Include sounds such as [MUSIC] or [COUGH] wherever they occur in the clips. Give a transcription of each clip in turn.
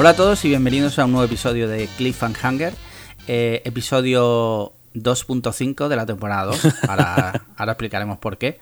Hola a todos y bienvenidos a un nuevo episodio de Cliffhanger, eh, episodio 2.5 de la temporada 2. [LAUGHS] Ahora, ahora explicaremos por qué.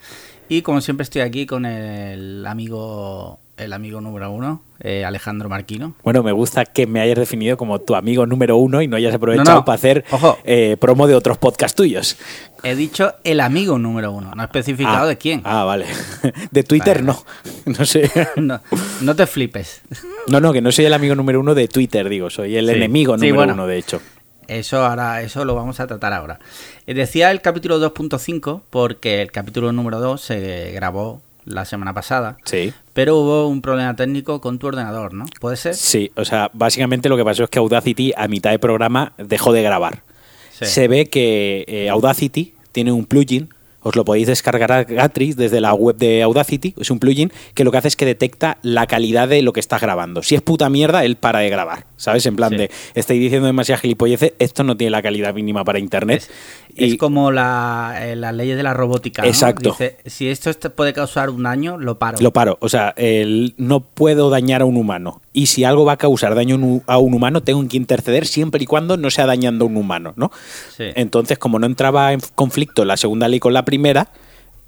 Y como siempre estoy aquí con el amigo el amigo número uno, eh, Alejandro Marquino. Bueno, me gusta que me hayas definido como tu amigo número uno y no hayas aprovechado No, no. para hacer eh, promo de otros podcasts tuyos. He dicho el amigo número uno, no he especificado ah, de quién. Ah, vale. [LAUGHS] De Twitter Vale. no. [LAUGHS] No sé. No, no te flipes. No, no, que no soy el amigo número uno de Twitter, digo. Soy el Sí. enemigo Sí, número bueno. uno, de hecho. Eso ahora, eso lo vamos a tratar ahora. Eh, Decía el capítulo 2.5 porque el capítulo número 2 se grabó la semana pasada, Sí. pero hubo un problema técnico con tu ordenador, ¿no? ¿Puede ser? Sí, o sea, básicamente lo que pasó es que Audacity a mitad de programa dejó de grabar. Sí. Se ve que eh, Audacity tiene un plugin, os lo podéis descargar gratis desde la web de Audacity, es un plugin que lo que hace es que detecta la calidad de lo que estás grabando. Si es puta mierda, él para de grabar, ¿sabes? En plan Sí. de, estáis diciendo demasiadas gilipolleces, esto no tiene la calidad mínima para internet. Es, Y- es como la, eh, las leyes de la robótica. ¿no? Exacto. Dice, si esto puede causar un daño, lo paro. Lo paro. O sea, el- no puedo dañar a un humano. Y si algo va a causar daño a un- a un humano, tengo que interceder siempre y cuando no sea dañando a un humano, ¿no? Sí. Entonces, como no entraba en conflicto la segunda ley con la primera,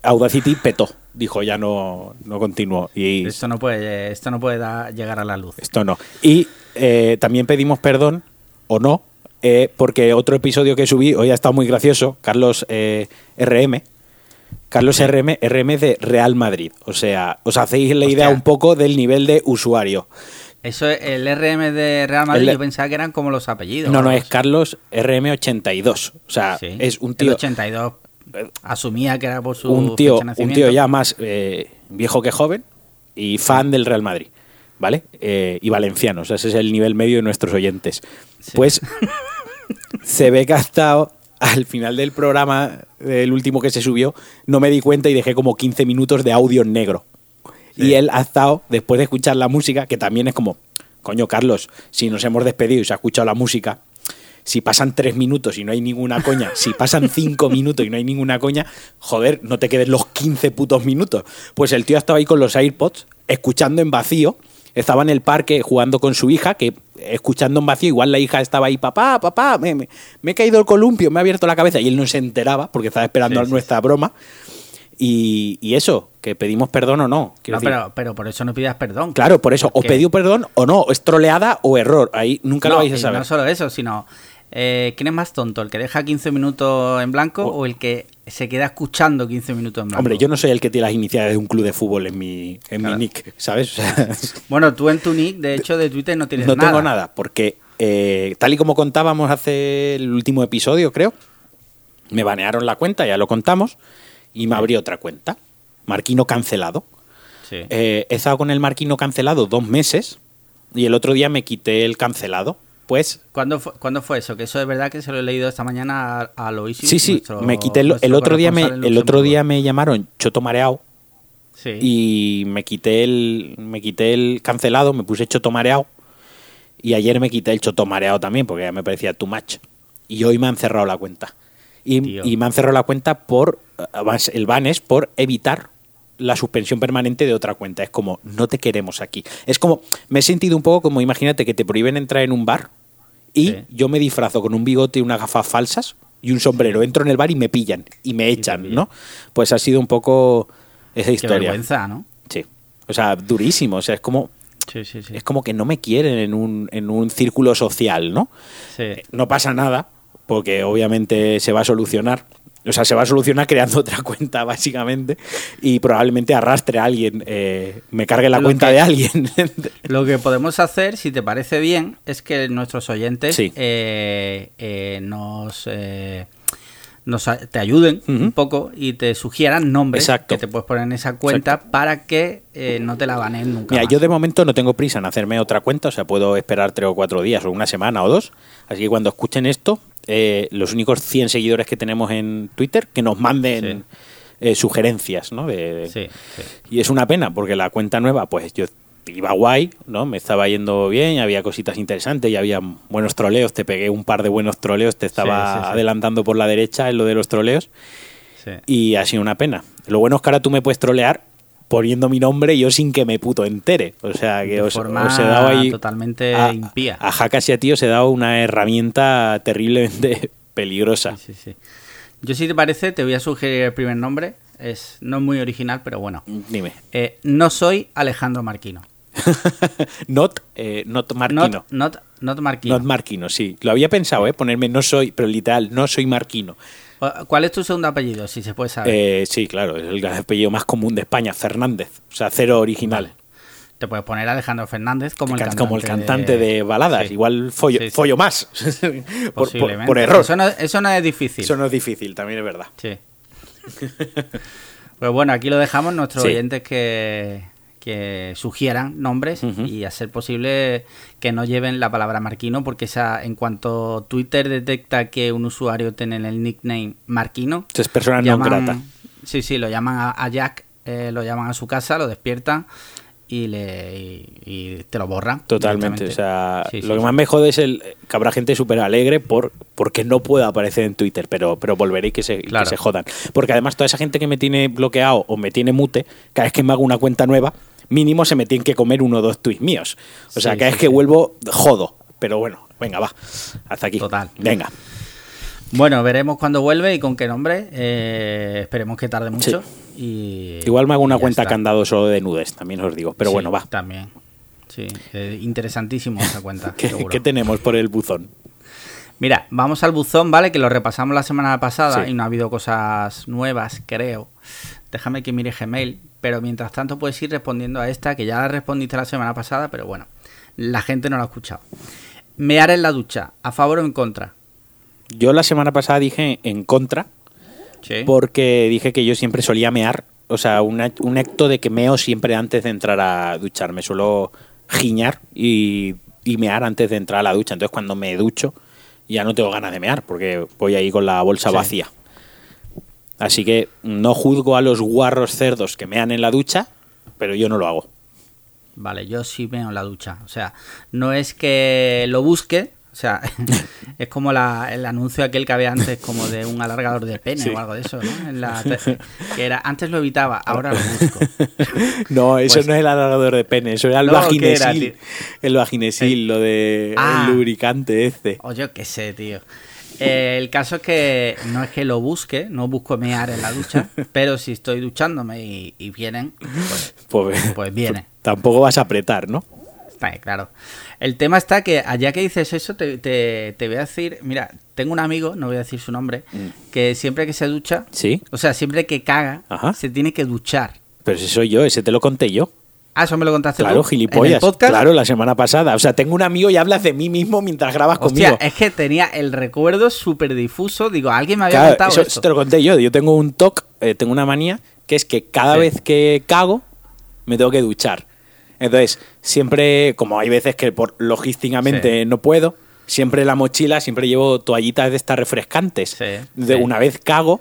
Audacity petó. Dijo, ya no, no continuó. Y Esto no puede, esto no puede da- llegar a la luz. esto no. Y eh, también pedimos perdón, o no, eh, porque otro episodio que subí, hoy ha estado muy gracioso, Carlos eh, RM. Carlos RM, RM de Real Madrid. O sea, os hacéis la idea un poco del nivel de usuario. Eso, el RM de Real Madrid, El- yo pensaba que eran como los apellidos. No, no, es Carlos RM82. O sea. Sí. es un El tío, 82 asumía que era por su un tío, fecha de un tío ya más eh, viejo que joven y fan del Real Madrid. ¿Vale? Eh, y valenciano. O sea, ese es el nivel medio de nuestros oyentes. Sí. Pues [LAUGHS] se ve que ha estado al final del programa, el último que se subió, no me di cuenta y dejé como 15 minutos de audio en negro. Sí. Y él ha estado, después de escuchar la música, que también es como, coño Carlos, si nos hemos despedido y se ha escuchado la música, si pasan tres minutos y no hay ninguna coña, si pasan cinco minutos y no hay ninguna coña, joder, no te quedes los 15 putos minutos. Pues el tío estaba ahí con los AirPods, escuchando en vacío, estaba en el parque jugando con su hija, que escuchando en vacío, igual la hija estaba ahí, papá, papá, me, me- me he caído el columpio, me ha abierto la cabeza, y él no se enteraba porque estaba esperando Sí, a sí, nuestra broma. Y, y eso, que pedimos perdón o no. quiero No, pero, pero por eso no pidas perdón. Claro, por eso, o Porque- pedido perdón o no, o es troleada o error. Ahí nunca no, lo vais a saber. No solo eso, sino. Eh, ¿Quién es más tonto? ¿El que deja 15 minutos en blanco Oh. o el que se queda escuchando 15 minutos en blanco? Hombre, yo no soy el que tiene las iniciales de un club de fútbol en mi, en Claro. mi nick, ¿sabes? O sea, [LAUGHS] Bueno, tú en tu nick, de hecho, de Twitter no tienes no nada. tengo nada, porque eh, tal y como contábamos hace el último episodio, creo, me banearon la cuenta, ya lo contamos, y me abrí otra cuenta, Marquino cancelado. Sí. Eh, he estado con el Marquino cancelado dos meses y el otro día me quité el cancelado. Pues ¿Cuándo, fue, cuándo fue eso? Que eso es verdad que se lo he leído esta mañana a, a Loisi. sí, sí, nuestro- me quité el, el otro día me, el otro día me llamaron choto mareado Sí. y me quité el me quité el cancelado, me puse choto mareado y ayer me quité el choto mareado también porque ya me parecía too much y hoy me han cerrado la cuenta. Y, y me han cerrado la cuenta por además, el ban es por evitar la suspensión permanente de otra cuenta. Es como, no te queremos aquí. Es como, me he sentido un poco como, imagínate que te prohíben entrar en un bar y Sí. yo me disfrazo con un bigote y unas gafas falsas y un sombrero. Entro en el bar y me pillan y me echan. ¿no? Pues ha sido un poco esa Qué historia. vergüenza, ¿no? Sí. O sea, durísimo. O sea, es como, Sí, sí, sí. es como que no me quieren en un, en un círculo social, ¿no? Sí. No pasa nada, porque obviamente se va a solucionar. O sea, se va a solucionar creando [LAUGHS] otra cuenta, básicamente, y probablemente arrastre a alguien, eh, me cargue la Lo cuenta que- de alguien. [LAUGHS] Lo que podemos hacer, si te parece bien, es que nuestros oyentes Sí. eh, eh, nos, eh, nos te ayuden un poco y te sugieran nombres Exacto. que te puedes poner en esa cuenta para que eh, no te la baneen nunca. Mira, más. yo de momento no tengo prisa en hacerme otra cuenta, o sea, puedo esperar tres o cuatro días, o una semana o dos. Así que cuando escuchen esto, eh, los únicos 100 seguidores que tenemos en Twitter, que nos manden eh, sugerencias, ¿no? De, Sí, sí. Y es una pena, porque la cuenta nueva, pues yo iba guay, ¿no? Me estaba yendo bien, había cositas interesantes, y había buenos troleos, te pegué un par de buenos troleos, te estaba adelantando por la derecha en lo de los troleos, y ha sido una pena. Lo bueno es que ahora tú me puedes trolear poniendo mi nombre yo sin que me puto entere. O sea, que De os, forma os he dado ahí... totalmente a, impía. A Jacas y a ti os he dado una herramienta terriblemente [LAUGHS] peligrosa. Sí, sí. Yo, si te parece, te voy a sugerir el primer nombre. Es, no es muy original, pero bueno. Dime. Eh, no soy Alejandro Marquino. [LAUGHS] not, eh, not Marquino. Not, not, not Marquino. Not Marquino, sí. Lo había pensado, ¿eh? Ponerme no soy, pero literal, no soy Marquino. ¿Cuál es tu segundo apellido, si se puede saber? Eh, sí, claro, es el apellido más común de España, Fernández. O sea, cero original. Vale. Te puedes poner Alejandro Fernández como el Can- cantante, como el cantante de, baladas. Sí. Igual follo, Sí, sí. follo más. [LAUGHS] por, por- Posiblemente. por error. Eso no, eso no es difícil. Eso no es difícil, también es verdad. Sí. [LAUGHS] pues bueno, aquí lo dejamos. Nuestros Sí. oyentes que, que sugieran nombres y a ser posible que no lleven la palabra Marquino, porque esa, en cuanto Twitter detecta que un usuario tiene el nickname Marquino, Es persona llaman- grata. Sí, sí, lo llaman a, a Jack, eh, lo llaman a su casa, lo despiertan y, le, y, y te lo borran. Totalmente. O sea, Sí, sí, lo que sí. más me jode es el que habrá gente súper alegre por porque no pueda aparecer en Twitter, pero, pero volveré y que se, que se jodan. Porque además toda esa gente que me tiene bloqueado o me tiene mute, cada vez que me hago una cuenta nueva, mínimo se me tienen que comer uno o dos tweets míos. O sea, cada vez que vuelvo, jodo. Pero bueno, venga, va. Hasta aquí. Total. Venga. Bueno, veremos cuándo vuelve y con qué nombre. Eh, esperemos que tarde mucho. Y, Igual me hago una cuenta está. candado solo de nudes, también os digo. Pero Sí, bueno, va. También. Sí, eh, interesantísimo esa [LAUGHS] cuenta. ¿Qué, tenemos por el buzón? Mira, vamos al buzón, ¿vale? Que lo repasamos la semana pasada Sí. y no ha habido cosas nuevas, creo. Déjame que mire Gmail, pero mientras tanto puedes ir respondiendo a esta, que ya la respondiste la semana pasada, pero bueno, la gente no la ha escuchado. Mear en la ducha, ¿a favor o en contra? Yo la semana pasada dije en contra, Sí. porque dije que yo siempre solía mear, o sea, un, act- un acto de que meo siempre antes de entrar a ducharme, suelo giñar y, y mear antes de entrar a la ducha, entonces cuando me ducho ya no tengo ganas de mear, porque voy ahí con la bolsa Sí. vacía. Así que no juzgo a los guarros cerdos que mean en la ducha, pero yo no lo hago. Vale, yo sí veo en la ducha. O sea, no es que lo busque. O sea, [LAUGHS] es como la- el anuncio aquel que había antes, como de un alargador de pene Sí. o algo de eso, ¿no? En la que era, antes lo evitaba, ahora lo busco. [LAUGHS] No, eso Pues- no es el alargador de pene, eso era el No, ¿qué era, vaginesil. el vaginesil, lo de Ah. el lubricante este. O yo qué sé, tío. Eh, el caso es que no es que lo busque, no busco mear en la ducha, [LAUGHS] pero si estoy duchándome y, y vienen, pues, Pues, pues viene. [LAUGHS] tampoco vas a apretar, ¿no? Está claro. El tema está que allá que dices eso, te, te- te voy a decir, mira, tengo un amigo, no voy a decir su nombre, Mm. que siempre que se ducha, Sí, o sea, siempre que caga, Ajá. se tiene que duchar. pero si soy yo, ese te lo conté yo. Ah, eso me lo contaste Claro, tú. gilipollas. ¿En el podcast? Claro, la semana pasada. O sea, tengo un amigo y hablas de mí mismo mientras grabas Hostia, conmigo. es que tenía el recuerdo súper difuso. Digo, alguien me había Claro, contado eso, esto. te lo conté yo. Yo tengo un TOC, eh, tengo una manía, que es que cada Sí. vez que cago, me tengo que duchar. Entonces, siempre, como hay veces que por logísticamente Sí. no puedo, siempre en la mochila, siempre llevo toallitas de estas refrescantes. Sí, de una vez cago,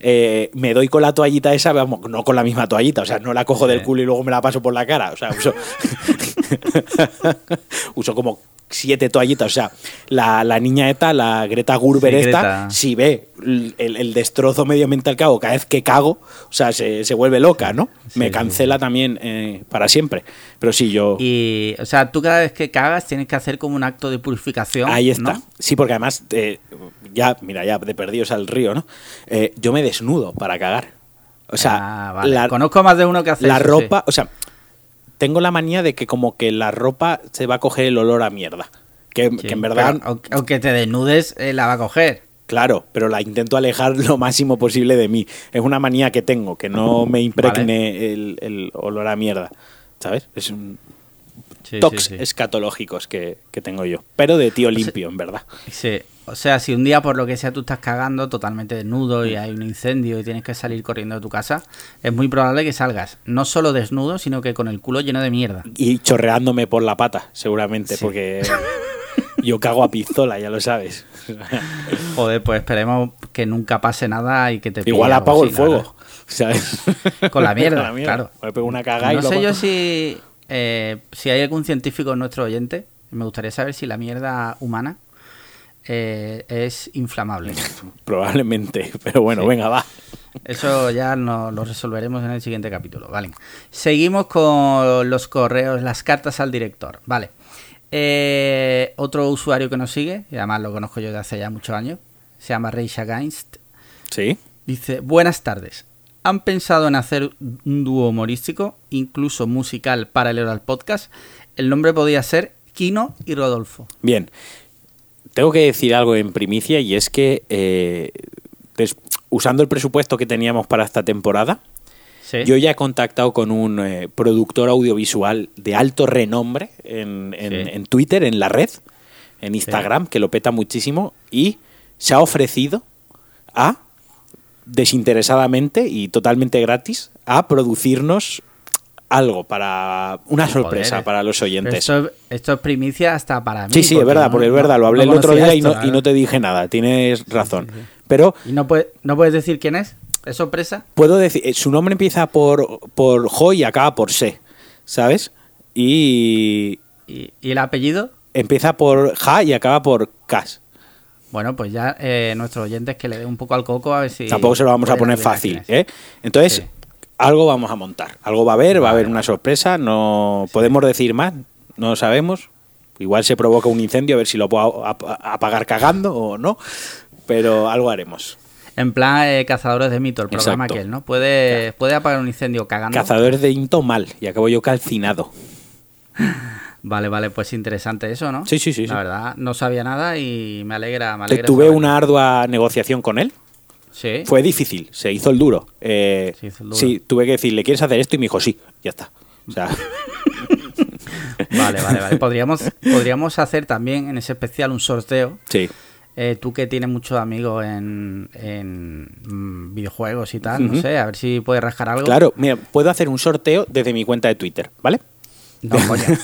eh, me doy con la toallita esa, vamos, no con la misma toallita, o sea, no la cojo del Sí. culo y luego me la paso por la cara. O sea, uso, [LAUGHS] uso como siete toallitas. O sea, la, la niña esta, la Greta Sí, esta, Greta. si ve el, el destrozo medioambiental que hago cada vez que cago, o sea, se, se vuelve loca, ¿no? Sí, me sí, cancela también eh, para siempre. Pero sí, yo... Y, o sea, tú cada vez que cagas tienes que hacer como un acto de purificación. Ahí está. ¿no? Sí, porque además, eh, ya, mira, ya de perdidos al río, ¿no? Eh, yo me desnudo para cagar. O sea, Ah, vale. la, conozco más de uno que hace la eso, sí. ropa, o sea, tengo la manía de que como que la ropa se va a coger el olor a mierda. Que, Sí, que en verdad, aunque- te desnudes, eh, la va a coger. claro, pero la intento alejar [LAUGHS] lo máximo posible de mí. Es una manía que tengo, que no me impregne el, el olor a mierda. ¿Sabes? Es un Sí, sí. escatológicos que, que tengo yo. Pero de tío limpio, en verdad. Sí. O sea, si un día por lo que sea tú estás cagando totalmente desnudo y hay un incendio y tienes que salir corriendo de tu casa, es muy probable que salgas no solo desnudo, sino que con el culo lleno de mierda. Y chorreándome por la pata, seguramente, Sí. porque [LAUGHS] yo cago a pistola, ya lo sabes. [LAUGHS] Joder, pues esperemos que nunca pase nada y que te Igual apago el así, la fuego. ¿sabes? [LAUGHS] verdad. Con la mierda, claro. Me pego una cagada y No lo sé yo si, eh, si hay algún científico en nuestro oyente. Me gustaría saber si la mierda humana eh, es inflamable. [LAUGHS] Probablemente, pero bueno, Sí. venga, va. Eso ya no, lo resolveremos en el siguiente capítulo. Vale. Seguimos con los correos, las cartas al director. Vale. Eh, otro usuario que nos sigue, y además lo conozco yo de hace ya muchos años, se llama Reisha Gainst. Sí. Dice, buenas tardes. ¿Han pensado en hacer un dúo humorístico, incluso musical, paralelo al podcast? El nombre podría ser Kino y Rodolfo. Bien. Tengo que decir algo en primicia y es que eh, des- usando el presupuesto que teníamos para esta temporada, Sí. yo ya he contactado con un eh, productor audiovisual de alto renombre en, en- Sí. en Twitter, en la red, en Instagram, que lo peta muchísimo, y se ha ofrecido a, desinteresadamente y totalmente gratis, a producirnos algo para una sorpresa Joder. para los oyentes. Esto, esto es primicia hasta para mí. Sí, sí, es verdad, no- porque es verdad, lo hablé no el otro día y no, y no te dije nada, tienes razón. Pero ¿Y no, puede- no puedes decir quién es? ¿Es sorpresa? puedo decir, eh, su nombre empieza por, por Jo y acaba por Se, ¿sabes? Y ¿Y, y el apellido? empieza por Ja y acaba por Cas. Bueno, pues ya eh, nuestros oyentes que le den un poco al coco a ver si... Tampoco se lo vamos a poner fácil. ¿eh? Entonces, Sí. Algo vamos a montar, algo va a haber, va a haber una sorpresa, no podemos decir más, no lo sabemos. Igual se provoca un incendio, a ver si lo puedo ap- apagar cagando o no, pero algo haremos. En plan eh, Cazadores de Mito, el programa Exacto. aquel, ¿no? Puede, puede apagar un incendio cagando. Cazadores de Into mal y acabo yo calcinado. [LAUGHS] Vale, vale, pues interesante eso, ¿no? Sí, sí, sí, La sí. verdad, no sabía nada y me alegra, me Te- alegra Tuve una ardua negociación con él. Sí. Fue difícil, se hizo el duro. Eh, Se hizo el duro. Sí, tuve que decirle, ¿quieres hacer esto? Y me dijo, sí, ya está. O sea, [LAUGHS] Vale, vale, vale. Podríamos, podríamos hacer también en ese especial un sorteo. sí. Eh, tú que tienes muchos amigos en, en mm, videojuegos y tal, no sé, a ver si puedes rascar algo. Claro, mira, puedo hacer un sorteo desde mi cuenta de Twitter, ¿vale? No, coño. [LAUGHS]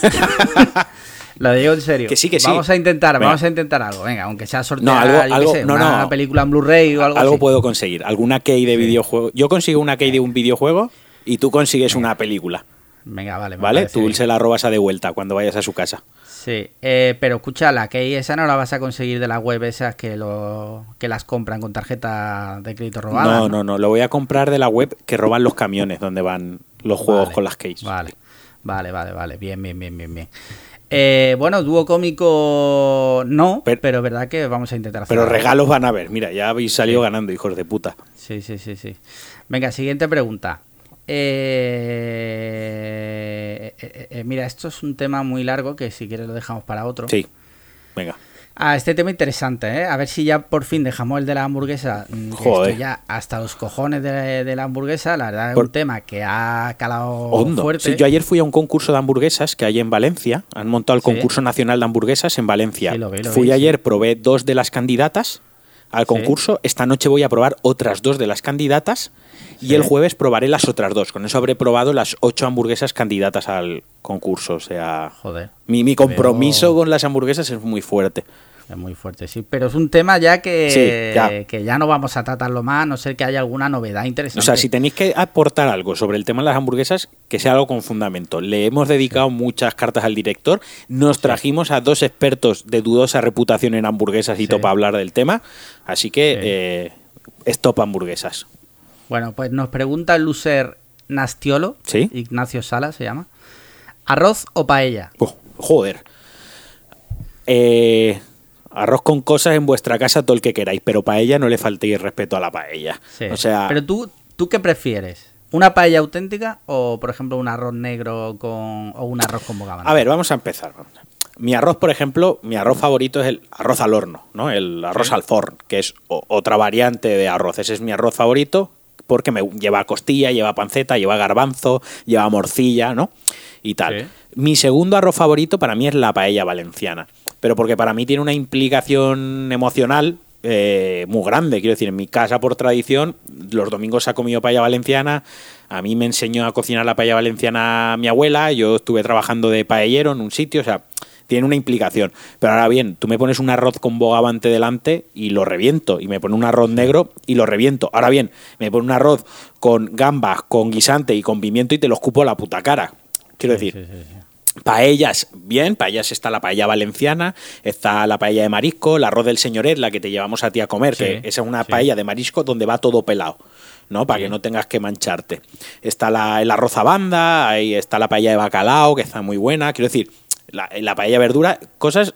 Lo digo en serio. Que sí, que sí. Vamos a intentar, Venga. vamos a intentar algo. Venga, aunque sea sortear, No, algo- algo- sé, no, una no. película en Blu-ray o algo, Algo así. puedo conseguir, alguna key de videojuego. Yo consigo una key de un videojuego y tú consigues una película, Venga, vale. me ¿vale? Tú bien. se la robas a de vuelta cuando vayas a su casa. Sí, eh, pero escucha, la key esa no la vas a conseguir de las web esas que, lo, que las compran con tarjeta de crédito robada. no, no, no, lo voy a comprar de la web que roban los camiones donde van los juegos Vale, con las keys. Vale, vale, vale, vale. Bien, bien, bien, bien, bien. Eh, bueno, dúo cómico no, Pero- verdad que vamos a intentar hacer Pero regalos van a ver, mira, ya habéis salido ganando, hijos de puta. Sí, sí, sí, sí. Venga, siguiente pregunta. Eh, eh, eh, mira, esto es un tema muy largo que si quieres lo dejamos para otro. Sí, venga. Ah, este tema interesante, ¿eh? A ver si ya por fin dejamos el de la hamburguesa. mm, Joder. estoy ya hasta los cojones de, de la hamburguesa. La verdad es Por- un tema que ha calado Hondo. fuerte. Sí, yo ayer fui a un concurso de hamburguesas que hay en Valencia. Han montado el Sí. concurso nacional de hamburguesas en Valencia. Sí, lo vi, lo fui vi, ayer, probé dos de las candidatas al concurso. Esta noche voy a probar otras dos de las candidatas. Y el jueves probaré las otras dos. Con eso habré probado las ocho hamburguesas candidatas al concurso. O sea, Joder. mi, mi compromiso Pero- con las hamburguesas es muy fuerte. Es muy fuerte, sí. Pero es un tema ya que, Sí, ya. que ya no vamos a tratarlo más, a no ser que haya alguna novedad interesante. O sea, si tenéis que aportar algo sobre el tema de las hamburguesas, que sea algo con fundamento. Le hemos dedicado muchas cartas al director. Nos trajimos a dos expertos de dudosa reputación en hamburguesas y topa hablar del tema. Así que eh, stop hamburguesas. Bueno, pues nos pregunta el user Nastiolo, Sí. Ignacio Sala se llama. ¿Arroz o paella? Oh, joder. Eh, arroz con cosas en vuestra casa todo el que queráis, pero paella no le faltéis respeto a la paella. Sí. O sea, Pero tú, ¿tú qué prefieres? ¿Una paella auténtica o, por ejemplo, un arroz negro con o un arroz con bogavante? A ver, vamos a empezar. Mi arroz, por ejemplo, mi arroz favorito es el arroz al horno, ¿no? El arroz Sí. al forn, que es otra variante de arroz. Ese es mi arroz favorito porque me lleva costilla, lleva panceta, lleva garbanzo, lleva morcilla, ¿no? Y tal. Sí. Mi segundo arroz favorito para mí es la paella valenciana, pero porque para mí tiene una implicación emocional eh, muy grande. Quiero decir, en mi casa por tradición, los domingos se ha comido paella valenciana. A mí me enseñó a cocinar la paella valenciana mi abuela. Yo estuve trabajando de paellero en un sitio, o sea, tiene una implicación. Pero ahora bien, tú me pones un arroz con bogavante delante y lo reviento. Y me pone un arroz negro y lo reviento. Ahora bien, me pone un arroz con gambas, con guisante y con pimiento y te lo escupo a la puta cara. Quiero Sí, decir, sí, sí, sí. Paellas, bien, paellas está la paella valenciana, está la paella de marisco, el arroz del señoret, la que te llevamos a ti a comer, Sí, que esa es una sí. paella de marisco donde va todo pelado, ¿no? Para Sí. que no tengas que mancharte. Está la, el arroz a banda, ahí está la paella de bacalao, que está muy buena. Quiero decir, la, la paella verdura, cosas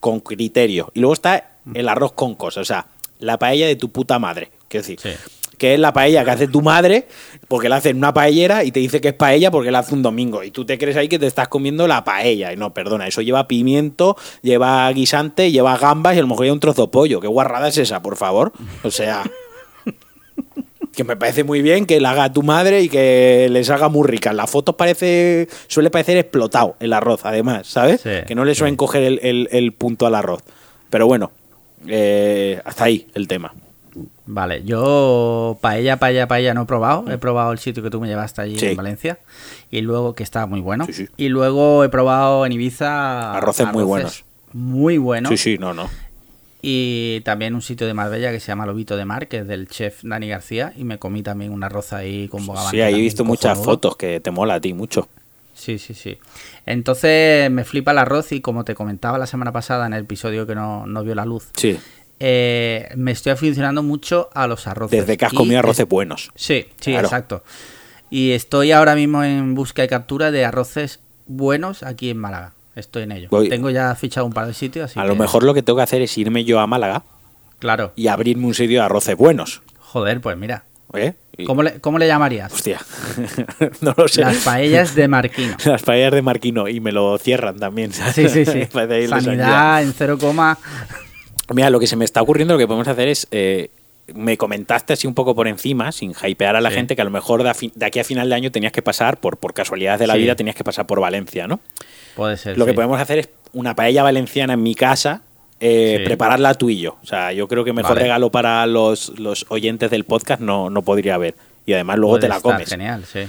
con criterio. Y luego está el arroz con cosas, o sea, la paella de tu puta madre. Quiero decir, Sí. que es la paella que hace tu madre, porque la hace en una paellera y te dice que es paella porque la hace un domingo. Y tú te crees ahí que te estás comiendo la paella. Y no, perdona, eso lleva pimiento, lleva guisante, lleva gambas y a lo mejor lleva un trozo de pollo. ¿Qué guarrada es esa, por favor? O sea. Que me parece muy bien que la haga tu madre y que les haga muy rica. En las fotos parece, suele parecer explotado el arroz, además, ¿sabes? Sí, que no le suelen sí. coger el, el- el punto al arroz. Pero bueno, eh, hasta ahí el tema. Vale, yo paella, paella, paella no he probado. He probado el sitio que tú me llevaste allí Sí. en Valencia. Y luego, que estaba muy bueno. Sí, sí. Y luego he probado en Ibiza Arroces muy buenos. Muy buenos. Sí, sí, no, no. Y también un sitio de Marbella que se llama Lobito de Mar, que es del chef Dani García. Y me comí también un arroz ahí con bogavante. Sí, ahí he visto muchas cojonudo. fotos que te mola a ti mucho. Sí, sí, sí. Entonces me flipa el arroz y como te comentaba la semana pasada en el episodio que no, no vio la luz, Sí, eh, me estoy aficionando mucho a los arroces. desde que has comido es- arroces buenos. Sí, sí, Claro. exacto. Y estoy ahora mismo en busca y captura de arroces buenos aquí en Málaga. Estoy en ello. Voy- Tengo ya fichado un par de sitios. Así A lo mejor lo que tengo que hacer es irme yo a Málaga Claro. y abrirme un sitio de arroces buenos. Joder, pues mira. ¿eh? Y- ¿Cómo le, cómo le llamarías? Hostia, [LAUGHS] no lo sé. Las paellas de Marquino. [LAUGHS] Las paellas de Marquino y me lo cierran también. ¿sabes? Sí, sí, sí. [LAUGHS] Sanidad en cero coma. Mira, lo que se me está ocurriendo, lo que podemos hacer es. eh, me comentaste así un poco por encima, sin hypear a la Sí. gente, que a lo mejor de, a fin- de aquí a final de año tenías que pasar, por, por casualidades de la Sí. vida, tenías que pasar por Valencia, ¿no? Puede ser. Lo que podemos hacer es una paella valenciana en mi casa, eh, Sí. prepararla tú y yo. O sea, yo creo que mejor Vale. regalo para los, los oyentes del podcast no, no podría haber. Y además luego Puede te la estar comes. Genial, sí.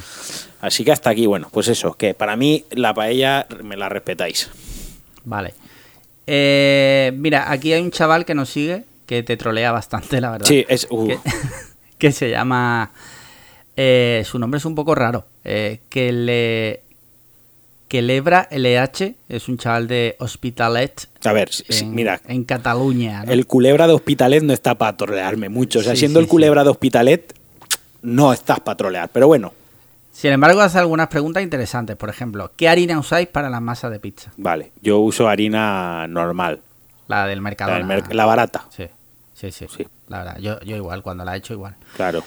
Así que hasta aquí, bueno, pues eso, que para mí la paella me la respetáis. Vale. Eh, mira, aquí hay un chaval que nos sigue que te trolea bastante, la verdad. Sí, es... uh, que, [LAUGHS] que se llama. eh, su nombre es un poco raro. eh, que le. Que Lebra LH es un chaval de Hospitalet. a ver, sí, En, mira, en Cataluña. ¿no? el culebra de Hospitalet no está para trolearme mucho. O sea, Sí, siendo sí, el culebra de Hospitalet, no estás para trolear. Pero bueno, Sin embargo, hace algunas preguntas interesantes. Por ejemplo, ¿qué harina usáis para la masa de pizza? vale, yo uso harina normal, La del mercado. la, del merc- la barata. Sí, sí, sí, Sí. La verdad, yo, yo igual, cuando la he hecho igual. Claro.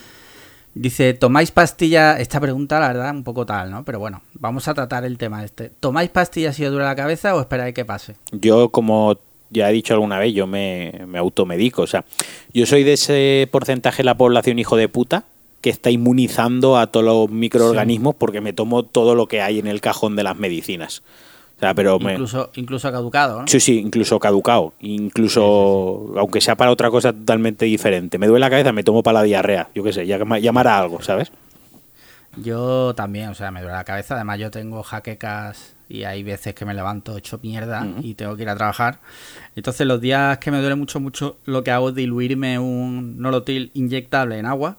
Dice, ¿tomáis pastilla? Esta pregunta, la verdad, un poco tal, ¿no? Pero bueno, vamos a tratar el tema este. ¿Tomáis pastillas si os duele la cabeza o esperáis que pase? Yo, como ya he dicho alguna vez, yo me, me automedico. O sea, yo soy de ese porcentaje de la población hijo de puta que está inmunizando a todos los microorganismos porque me tomo todo lo que hay en el cajón de las medicinas. O sea, pero me... Incluso, incluso caducado, ¿no? Sí, sí, incluso caducado. Incluso, aunque sea para otra cosa totalmente diferente. Me duele la cabeza, me tomo para la diarrea. Yo qué sé, llama- llamará algo, ¿sabes? Yo también, o sea, me duele la cabeza. Además, yo tengo jaquecas y hay veces que me levanto hecho mierda y tengo que ir a trabajar. Entonces, los días que me duele mucho, mucho, lo que hago es diluirme un nolotil inyectable en agua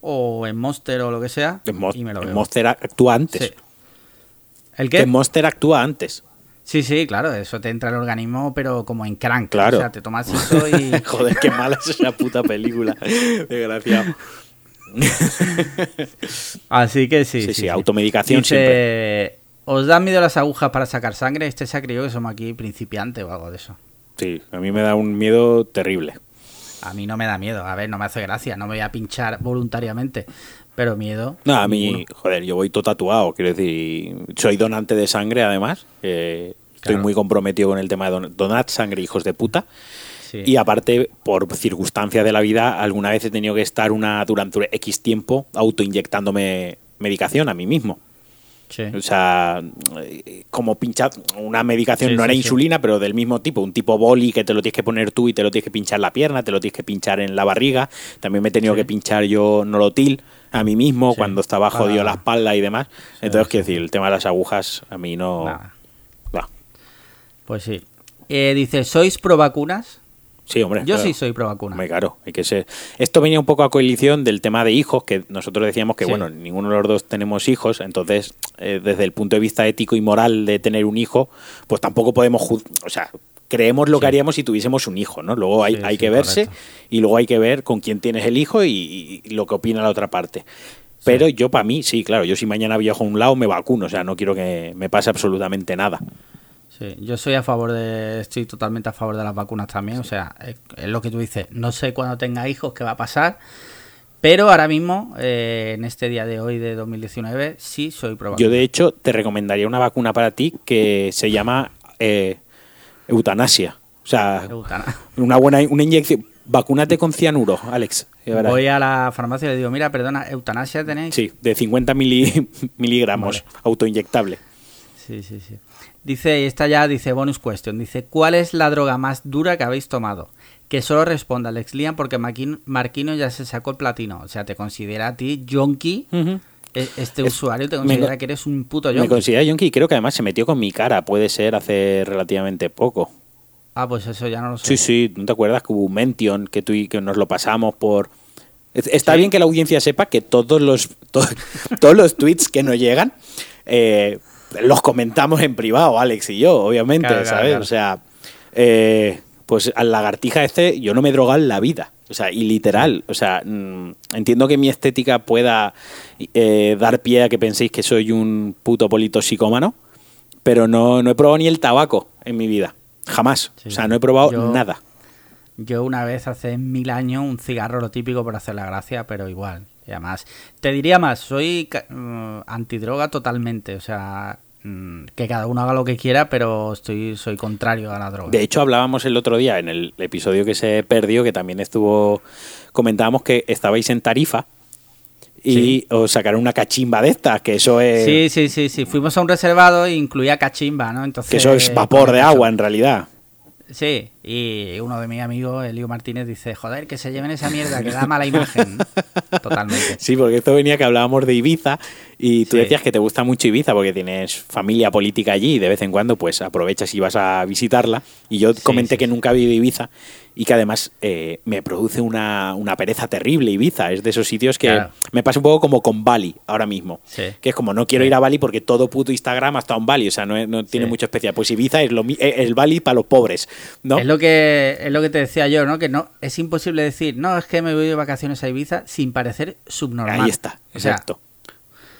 o en Monster o lo que sea Mo- y me lo bebo. Monster actúa antes. Sí. ¿El Que qué? el Monster actúa antes. Sí, sí, claro, eso te entra al organismo, pero como en crank. Claro. O sea, te tomas [LAUGHS] eso y. [LAUGHS] Joder, qué mala es esa puta película. [LAUGHS] Desgraciado. Así que sí. Sí, sí, automedicación Dice, ¿Os dan miedo las agujas para sacar sangre? Este se ha creído que somos aquí principiantes o algo de eso. Sí, a mí me da un miedo terrible. A mí no me da miedo. A ver, no me hace gracia. No me voy a pinchar voluntariamente. Pero miedo. No, a mí, ninguno. joder, yo voy todo tatuado. Quiero decir, soy donante de sangre además. eh, estoy Claro. muy comprometido con el tema de don- donar sangre, hijos de puta. Sí. Y aparte, por circunstancias de la vida, alguna vez he tenido que estar una durante X tiempo autoinyectándome medicación a mí mismo. Sí. O sea, como pinchar una medicación, Sí, no era sí. insulina, pero del mismo tipo, un tipo boli que te lo tienes que poner tú y te lo tienes que pinchar en la pierna, te lo tienes que pinchar en la barriga. También me he tenido que pinchar yo nolotil a mí mismo cuando estaba jodido la espalda y demás. Entonces, quiero decir, el tema de las agujas a mí no. Pues sí. Eh, dice, ¿sois pro vacunas? Sí, hombre. Yo claro. sí soy pro vacuna. Hombre, claro, hay que ser. Esto venía un poco a coalición del tema de hijos, que nosotros decíamos que, Sí. bueno, ninguno de los dos tenemos hijos, entonces, eh, desde el punto de vista ético y moral de tener un hijo, pues tampoco podemos. O sea, creemos lo que haríamos si tuviésemos un hijo, ¿no? Luego hay, Sí, hay que verse correcto. y luego hay que ver con quién tienes el hijo y, y lo que opina la otra parte. Pero yo, para mí, sí, claro, yo si mañana viajo a un lado me vacuno, o sea, no quiero que me pase absolutamente nada. Sí, yo soy a favor de, estoy totalmente a favor de las vacunas también, o sea, es, es lo que tú dices, no sé cuándo tenga hijos qué va a pasar, pero ahora mismo, eh, en este día de hoy de 2019, sí soy pro Yo, de hecho, te recomendaría una vacuna para ti que se llama eh, eutanasia. O sea, Eutana- una buena una inyección. Vacúnate con cianuro, Alex. Voy a la farmacia y le digo, mira, perdona, eutanasia tenéis. Sí, de 50 mili- miligramos, autoinyectable. Sí, sí, sí. Dice, y esta ya dice bonus question. Dice, ¿cuál es la droga más dura que habéis tomado? Que solo responda Alex Lian porque Marquino, Marquino ya se sacó el platino. O sea, te considera a ti yonki. Ujú. e- Este Es- usuario te me considera co- que eres un puto Me yonki. considera yonki y creo que además se metió con mi cara. Puede ser hace relativamente poco. Ah, pues eso ya no lo sé. Sí, sí, ¿no te acuerdas que hubo un Mention que tú y que nos lo pasamos por... Es- Está Sí. bien que la audiencia sepa que todos los, to- [LAUGHS] todos los tweets que nos llegan eh, los comentamos en privado, Alex y yo, obviamente, Claro, ¿sabes? claro. O sea, eh, pues al lagartija este yo no me he drogado en la vida. O sea, y literal, o sea, mm, entiendo que mi estética pueda eh, dar pie a que penséis que soy un puto politoxicómano, pero no, no he probado ni el tabaco en mi vida. Jamás. Sí, o sea, no he probado yo- nada. Yo una vez hace mil años un cigarro lo típico por hacer la gracia, pero igual. Y además, te diría más, soy mm, antidroga totalmente. O sea, mm, que cada uno haga lo que quiera, pero estoy soy contrario a la droga. De hecho, hablábamos el otro día en el episodio que se perdió, que también estuvo. Comentábamos que estabais en Tarifa y Sí. os sacaron una cachimba de estas, que eso es. Sí, sí, sí, sí. Fuimos a un reservado e incluía cachimba, ¿no? Entonces, que eso es vapor de agua, en realidad. Sí, y uno de mis amigos, Elio Martínez, dice, joder, que se lleven esa mierda, que da mala imagen. [LAUGHS] Totalmente. Sí, porque esto venía que hablábamos de Ibiza y tú Sí. decías que te gusta mucho Ibiza porque tienes familia política allí y de vez en cuando pues aprovechas y vas a visitarla. Y yo Sí, comenté sí, que nunca he ido a Ibiza y que además eh, me produce una, una pereza terrible Ibiza. Es de esos sitios que Claro. me pasa un poco como con Bali ahora mismo. Sí. Que es como no quiero ir a Bali porque todo puto Instagram ha estado en Bali. O sea, no, no tiene Sí. mucho especial. Pues Ibiza es lo, es el Bali para los pobres. ¿no? Es lo que es lo que te decía yo, ¿no? Que no es imposible decir, no, es que me voy de vacaciones a Ibiza sin parecer subnormal. Ahí está, O sea, exacto.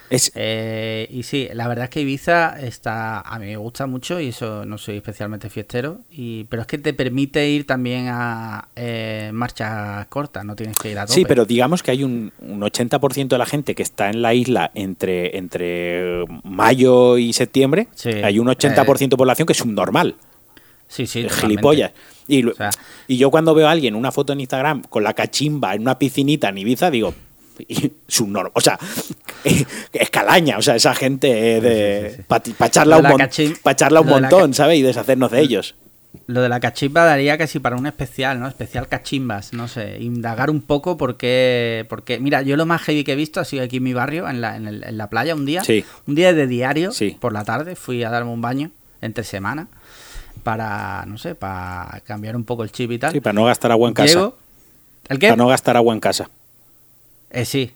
Es, eh, y sí, la verdad es que Ibiza está, a mí me gusta mucho y eso no soy especialmente fiestero, y, pero es que te permite ir también a eh, marchas cortas, no tienes que ir a tope. Sí, pero digamos que hay un, un 80% de la gente que está en la isla entre, entre mayo y septiembre. Sí. Hay un 80% de población que es subnormal. sí, sí, gilipollas. Y, O sea- y yo cuando veo a alguien una foto en Instagram con la cachimba en una piscinita en Ibiza, digo, [LAUGHS] subnormal. O sea, [LAUGHS] es calaña. O sea, esa gente de. Sí, sí, sí. Para un, mon- cachim- pa' un montón, ¿sabes? Y deshacernos de ellos. Lo de la cachimba daría casi para un especial, ¿no? Especial cachimbas, no sé, indagar un poco porque, porque mira, yo lo más heavy que he visto ha sido aquí en mi barrio, en la, en el- en la playa, un día, Sí. un día de diario, Sí. por la tarde, fui a darme un baño entre semana para, no sé, para cambiar un poco el chip y tal. Sí, para no gastar agua en casa. Llego, ¿el qué? Para no gastar agua en casa. Eh, sí.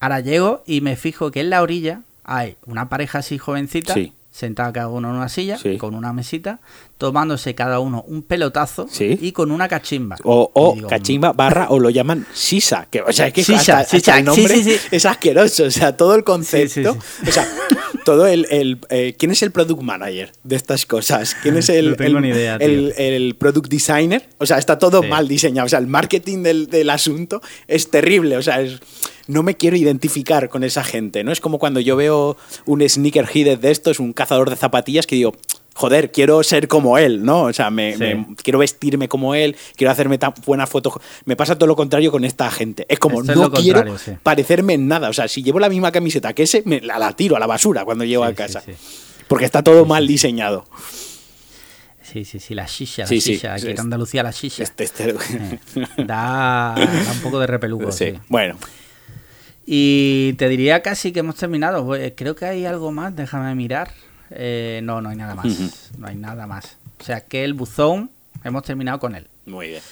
Ahora llego y me fijo que en la orilla hay una pareja así jovencita, Sí. sentada cada uno en una silla, Sí. con una mesita, tomándose cada uno un pelotazo Sí. y con una cachimba. O, o digo, cachimba barra o lo llaman sisa. Que, o sea, es que Sisa, hasta, el nombre es asqueroso. O sea, todo el concepto. Sí, O sea, todo el. el, eh, ¿Quién es el product manager de estas cosas? ¿Quién es [LAUGHS] el, No tengo el, ni idea, tío. el- el product designer? O sea, está todo Sí. mal diseñado. O sea, el marketing del, del asunto es terrible. O sea, es. No me quiero identificar con esa gente, ¿no? Es como cuando yo veo un sneakerhead de estos, un cazador de zapatillas, que digo, joder, quiero ser como él, ¿no? O sea, me, Sí. me- quiero vestirme como él, quiero hacerme tan buenas fotos. Me pasa todo lo contrario con esta gente. Es como, no quiero sí. parecerme en nada. O sea, si llevo la misma camiseta que ese, me la, la tiro a la basura cuando llego Sí, a casa. Porque está todo mal diseñado. Sí, sí, sí, la shisha, la shisha. Aquí en Andalucía la shisha. Este- este- [LAUGHS] Da, da un poco de repeluco, Sí. sí. Bueno, Y te diría casi que hemos terminado. Pues, Creo que hay algo más, déjame mirar. Eh, no, no hay nada más. No hay nada más. O sea que el buzón, hemos terminado con él. muy bien.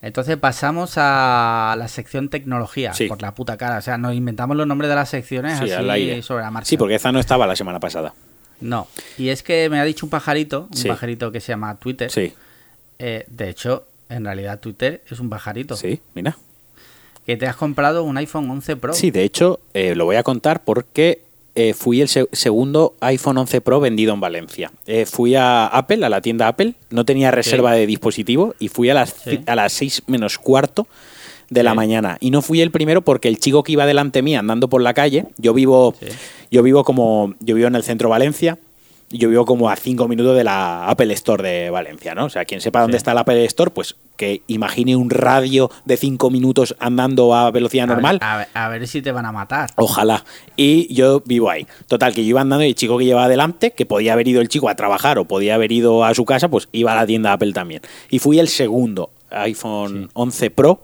Entonces pasamos a la sección tecnología, Sí. por la puta cara. O sea, nos inventamos los nombres de las secciones Sí, así sobre la marcha. Sí, porque esa no estaba la semana pasada. No. Y es que me ha dicho un pajarito, un Sí. pajarito que se llama Twitter. Sí, Eh, de hecho, en realidad Twitter es un pajarito. sí, mira. Que te has comprado un iPhone 11 Pro. Sí, de hecho, eh, lo voy a contar porque eh, fui el se- segundo iPhone 11 Pro vendido en Valencia. Eh, fui a Apple, a la tienda Apple, no tenía reserva de dispositivo y fui a las, Sí. a las 6 menos cuarto de la mañana. Y no fui el primero porque el chico que iba delante mía andando por la calle, yo vivo, yo vivo como, yo vivo en el centro de Valencia, yo vivo como a 5 minutos de la Apple Store de Valencia, ¿no? O sea, quien sepa dónde Sí. está la Apple Store, pues que imagine un radio de 5 minutos andando a velocidad A ver- normal. A ver, a ver si te van a matar. Ojalá. Y yo vivo ahí. Total, que yo iba andando y el chico que llevaba adelante, que podía haber ido el chico a trabajar o podía haber ido a su casa, pues iba a la tienda Apple también. Y fui el segundo iPhone Sí. 11 Pro.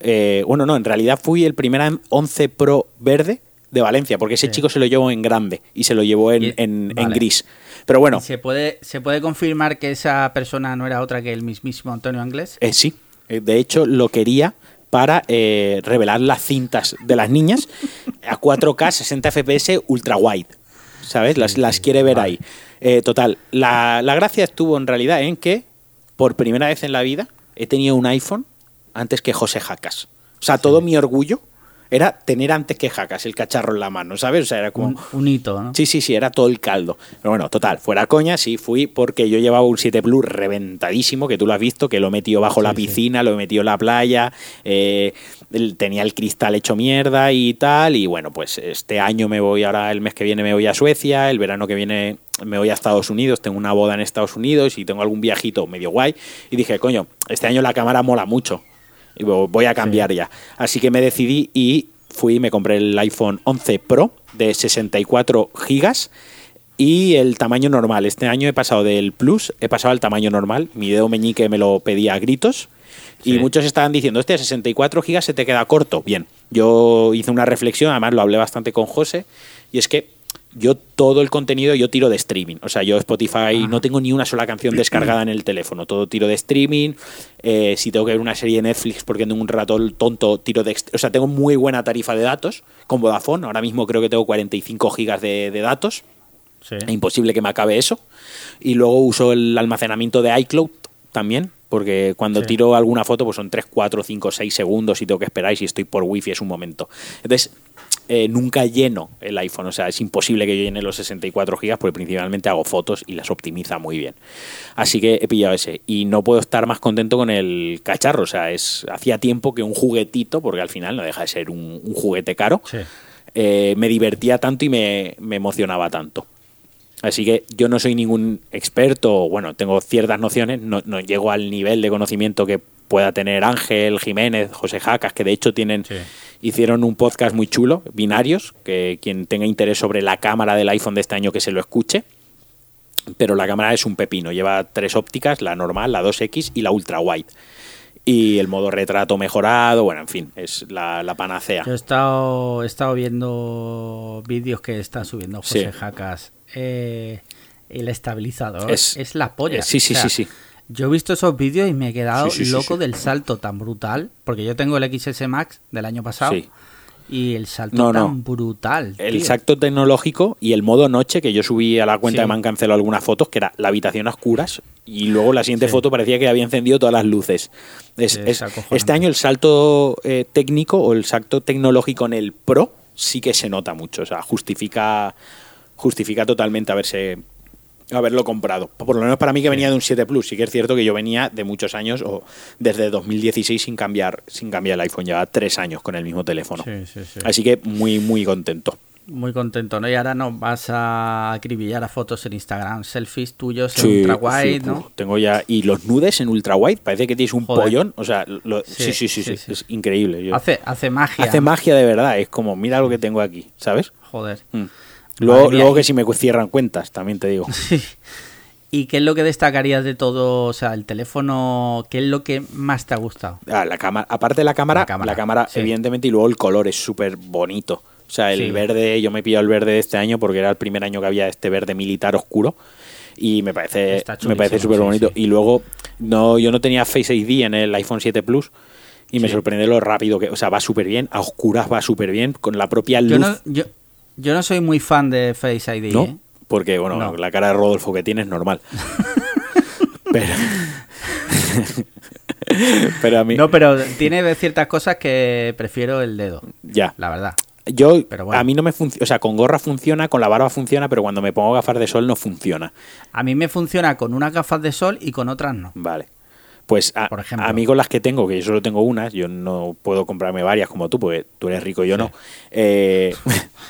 Eh, bueno, no, en realidad fui el primer 11 Pro verde de Valencia, porque ese Sí. chico se lo llevó en grande y se lo llevó en, Y- en- en gris. Pero bueno, ¿Y ¿Se puede, ¿Se puede confirmar que esa persona no era otra que el mismísimo Antonio Anglés? Eh, sí, Eh, de hecho lo quería para eh, revelar las cintas de las niñas a 4K 60 FPS ultra wide. ¿Sabes? Las, las quiere ver vale. ahí. Eh, total, la, la gracia estuvo en realidad en que por primera vez en la vida he tenido un iPhone antes que José Jacas. O sea, todo mi orgullo era tener antes que Jacas el cacharro en la mano, ¿sabes? O sea, era como... Un, un hito, ¿no? Sí, sí, sí, era todo el caldo. Pero bueno, total, fuera coña, sí, fui porque yo llevaba un 7 Plus reventadísimo, que tú lo has visto, que lo he metido bajo la sí. piscina, lo he metido en la playa, eh, tenía el cristal hecho mierda y tal, y bueno, pues este año me voy, ahora el mes que viene me voy a Suecia, el verano que viene me voy a Estados Unidos, tengo una boda en Estados Unidos y tengo algún viajito medio guay, y dije, coño, este año la cámara mola mucho, y voy a cambiar ya. Así que me decidí y fui y me compré el iPhone 11 Pro de 64 gigas y el tamaño normal. Este año he pasado del Plus, he pasado al tamaño normal. Mi dedo meñique me lo pedía a gritos. Y muchos estaban diciendo, este 64 gigas se te queda corto. Bien, yo hice una reflexión, además lo hablé bastante con José, y es que yo todo el contenido yo tiro de streaming. O sea, yo Spotify no tengo ni una sola canción descargada en el teléfono. Todo tiro de streaming. Eh, si tengo que ver una serie de Netflix porque tengo un rato tonto, tiro de... O sea, tengo muy buena tarifa de datos con Vodafone. Ahora mismo creo que tengo 45 gigas de, de datos. Sí. Es imposible que me acabe eso. Y luego uso el almacenamiento de iCloud también, porque cuando Sí. tiro alguna foto, pues son 3, 4, 5, 6 segundos y tengo que esperar y si estoy por wifi es un momento. Entonces, eh, nunca lleno el iPhone, o sea, es imposible que yo llene los 64 gigas porque principalmente hago fotos y las optimiza muy bien. Así que he pillado ese y no puedo estar más contento con el cacharro, o sea, es hacía tiempo que un juguetito, porque al final no deja de ser un, un juguete caro, Sí. eh, me divertía tanto y me, me emocionaba tanto. Así que yo no soy ningún experto, bueno, tengo ciertas nociones, no, no llego al nivel de conocimiento que pueda tener Ángel, Jiménez, José Jacas, que de hecho tienen, Sí. hicieron un podcast muy chulo, binarios, que quien tenga interés sobre la cámara del iPhone de este año que se lo escuche. Pero la cámara es un pepino, lleva tres ópticas, la normal, la 2X y la ultra wide. Y el modo retrato mejorado, bueno, en fin, es la, la panacea. Yo he estado, he estado viendo vídeos que están subiendo José Sí. Jacas. Eh, el estabilizador Es- es, la polla. eh, sí, sí, O sea, sí, sí. Yo he visto esos vídeos y me he quedado Sí, sí, sí, loco sí. del salto tan brutal. Porque yo tengo el XS Max del año pasado. Y el salto No, tan no. brutal. El tío. salto tecnológico y el modo noche, que yo subí a la cuenta y me han cancelado algunas fotos, que era la habitación a oscuras, y luego la siguiente foto parecía que había encendido todas las luces. Es- es- este año el salto eh, técnico o el salto tecnológico en el Pro sí que se nota mucho. O sea, justifica, justifica totalmente haberse haberlo comprado. Por lo menos para mí que venía de un 7 Plus. Sí que es cierto que yo venía de muchos años o desde 2016 sin cambiar, sin cambiar el iPhone. Llevaba tres años con el mismo teléfono. Sí, sí, sí. Así que muy, muy contento. Muy contento, ¿no? Y ahora nos vas a acribillar a fotos en Instagram, selfies tuyos en ultra wide, ¿no? Tengo ya. Y los nudes en ultra wide, parece que tienes un Joder. pollón. O sea, lo- sí, Sí, sí, sí, sí, sí, sí. es increíble. Yo- Hace, hace magia. hace magia de verdad. Es como, mira lo que tengo aquí, ¿sabes? Joder. Mm. Luego, mía, luego que si me cierran cuentas, también te digo. [LAUGHS] ¿Y qué es lo que destacarías de todo? O sea, el teléfono, ¿qué es lo que más te ha gustado? Ah, la cámara, aparte de la cámara, La la cámara, sí. evidentemente, y luego el color es súper bonito. O sea, el Sí. verde, yo me he pillado el verde de este año porque era el primer año que había este verde militar oscuro. y me parece me parece súper bonito. sí. Y luego, no yo no tenía Face ID en el iPhone 7 Plus y me Sí. sorprende lo rápido que, o sea, va súper bien, a oscuras va súper bien, con la propia luz. Yo no, yo, yo no soy muy fan de Face ID. ¿no? ¿eh? Porque, bueno, No. la cara de Rodolfo que tiene es normal. [LAUGHS] pero. pero a mí. No, pero tiene ciertas cosas que prefiero el dedo, ya. la verdad. Yo, Pero bueno. a mí no me funciona. O sea, con gorra funciona, con la barba funciona, pero cuando me pongo gafas de sol no funciona. A mí me funciona con unas gafas de sol y con otras no. Vale. Pues a, Por ejemplo. a mí con las que tengo, que yo solo tengo unas, yo no puedo comprarme varias como tú, porque tú eres rico y yo no. eh,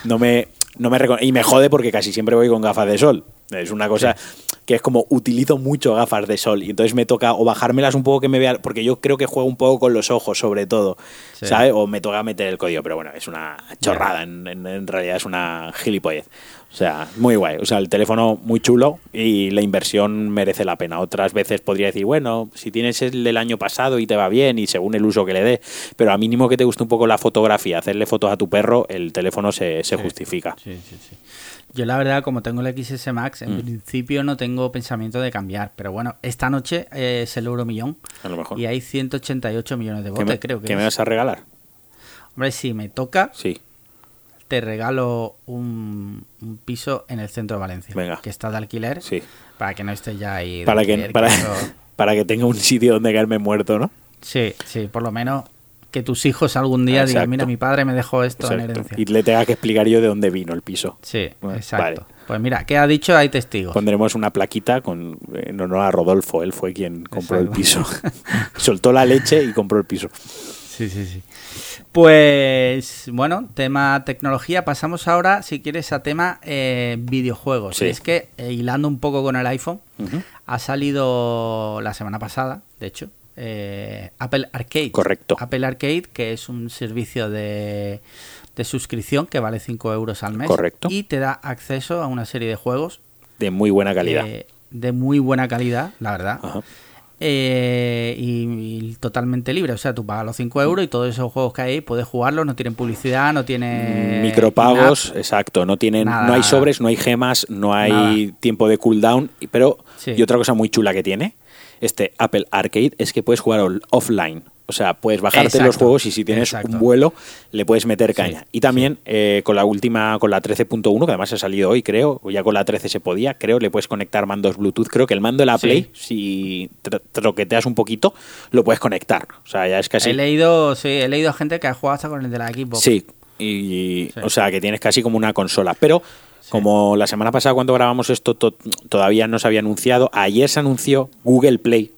no me, no me y me jode porque casi siempre voy con gafas de sol. Es una cosa que es como utilizo mucho gafas de sol y entonces me toca o bajármelas un poco que me vea, porque yo creo que juego un poco con los ojos sobre todo, Sí. ¿sabes? O me toca meter el código, pero bueno, es una chorrada, en, en- en realidad es una gilipollez. O sea, muy guay. O sea, el teléfono muy chulo y la inversión merece la pena. Otras veces podría decir, bueno, si tienes el del año pasado y te va bien y según el uso que le dé, pero a mínimo que te guste un poco la fotografía, hacerle fotos a tu perro, el teléfono se, se justifica. Sí, sí, sí. Yo la verdad, como tengo el XS Max, en Mm. principio no tengo pensamiento de cambiar. Pero bueno, esta noche eh, es el Euromillón A lo mejor. y hay 188 millones de ¿Qué votos, me, creo que qué me vas a regalar? Hombre, si me toca, Sí. Te regalo un, un piso en el centro de Valencia, Venga. que está de alquiler, Sí. para que no esté ya ahí. Para que, para, eso- [LAUGHS] para que tenga un sitio donde caerme muerto, ¿no? Sí, sí, por lo menos que tus hijos algún día digan, Exacto. mira, mi padre me dejó esto en herencia. Y le tenga que explicar yo de dónde vino el piso. Sí, exacto. Pues mira, ¿qué ha dicho? Hay testigos. Pondremos una plaquita con, en honor a Rodolfo. Él fue quien compró el piso. [LAUGHS] Soltó la leche y compró el piso. Sí, sí, sí. Pues bueno, tema tecnología. Pasamos ahora, si quieres, a tema eh, videojuegos. Sí. Es que, eh, hilando un poco con el iPhone, ha salido la semana pasada, de hecho, eh, Apple Arcade. Correcto. Apple Arcade, que es un servicio de, de suscripción que vale 5 euros al mes. Correcto. Y te da acceso a una serie de juegos De muy buena calidad. eh, de muy buena calidad, la verdad. Ajá. Eh, y, y totalmente libre. O sea, tú pagas los 5 euros y todos esos juegos que hay puedes jugarlos, no tienen publicidad, no tiene Micropagos, exacto. No tienen, Nada. no hay sobres, no hay gemas, no hay Nada. tiempo de cooldown. Pero, Sí. y otra cosa muy chula que tiene este Apple Arcade es que puedes jugar offline. O sea, puedes bajarte Exacto. los juegos y si tienes Exacto. un vuelo, le puedes meter caña. Sí, Y también eh, con la última, con la 13.1, que además ha salido hoy, creo, o ya con la 13 se podía, creo, le puedes conectar mandos Bluetooth. Creo que el mando de la Sí. Play, si tro- troqueteas un poquito, lo puedes conectar. O sea, ya es casi. He leído, sí, he leído gente que ha jugado hasta con el de la Xbox. Sí, y, Sí. o sea que tienes casi como una consola. Pero como la semana pasada cuando grabamos esto to- todavía no se había anunciado, ayer se anunció Google Play.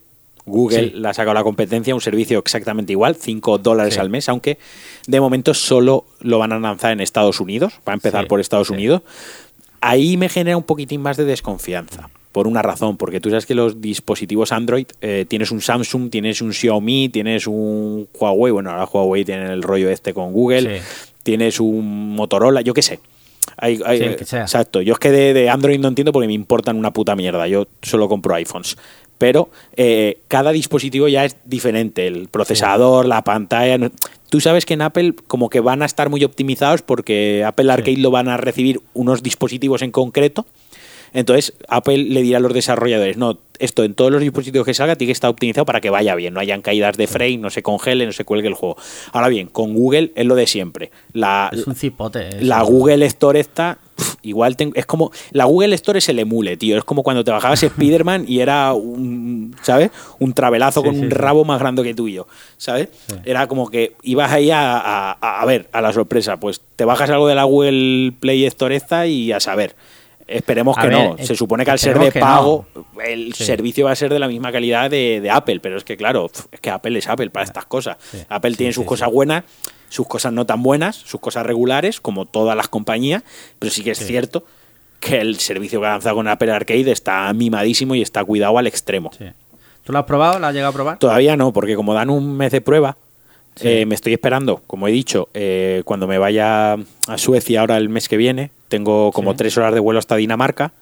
Google Sí. la ha sacado a la competencia, un servicio exactamente igual, 5 dólares Sí. al mes, aunque de momento solo lo van a lanzar en Estados Unidos, va a empezar Sí, por Estados. Unidos. Ahí me genera un poquitín más de desconfianza. Por una razón, porque tú sabes que los dispositivos Android, eh, tienes un Samsung, tienes un Xiaomi, tienes un Huawei, bueno, ahora Huawei tiene el rollo este con Google, tienes un Motorola, yo qué sé. Hay, hay- Sí, sea. Exacto, yo es que de, de Android no entiendo porque me importan una puta mierda, yo solo compro iPhones. Pero eh, cada dispositivo ya es diferente, el procesador, la pantalla. no- Tú sabes que en Apple como que van a estar muy optimizados porque Apple Arcade lo van a recibir unos dispositivos en concreto. Entonces, Apple le dirá a los desarrolladores, no, esto en todos los dispositivos que salga tiene que estar optimizado para que vaya bien, no hayan caídas de frame, no se congele, no se cuelgue el juego. Ahora bien, con Google es lo de siempre. La, Es un cipote. la Google Store está. igual ten- es como. La Google Store es el emule, tío. Es como cuando te bajabas [LAUGHS] Spider-Man y era un. ¿Sabes? Un travelazo Sí, con sí, un sí. rabo más grande que tuyo. ¿Sabes? Era como que ibas ahí a, a- a ver, a la sorpresa. Pues te bajas algo de la Google Play Store esta y a saber. Esperemos A que ver, no. Se supone que al ser de no. pago, el Sí. servicio va a ser de la misma calidad de, de Apple. Pero es que, claro, es que Apple es Apple para estas cosas. Sí. Apple Sí, tiene sus cosas buenas, sus cosas no tan buenas, sus cosas regulares, como todas las compañías, pero sí que es cierto que el servicio que ha lanzado con Apple Arcade está mimadísimo y está cuidado al extremo. ¿Tú lo has probado? ¿Lo has llegado a probar? Todavía no, porque como dan un mes de prueba, eh, me estoy esperando, como he dicho, eh, cuando me vaya a Suecia ahora el mes que viene, tengo como Sí. tres horas de vuelo hasta Dinamarca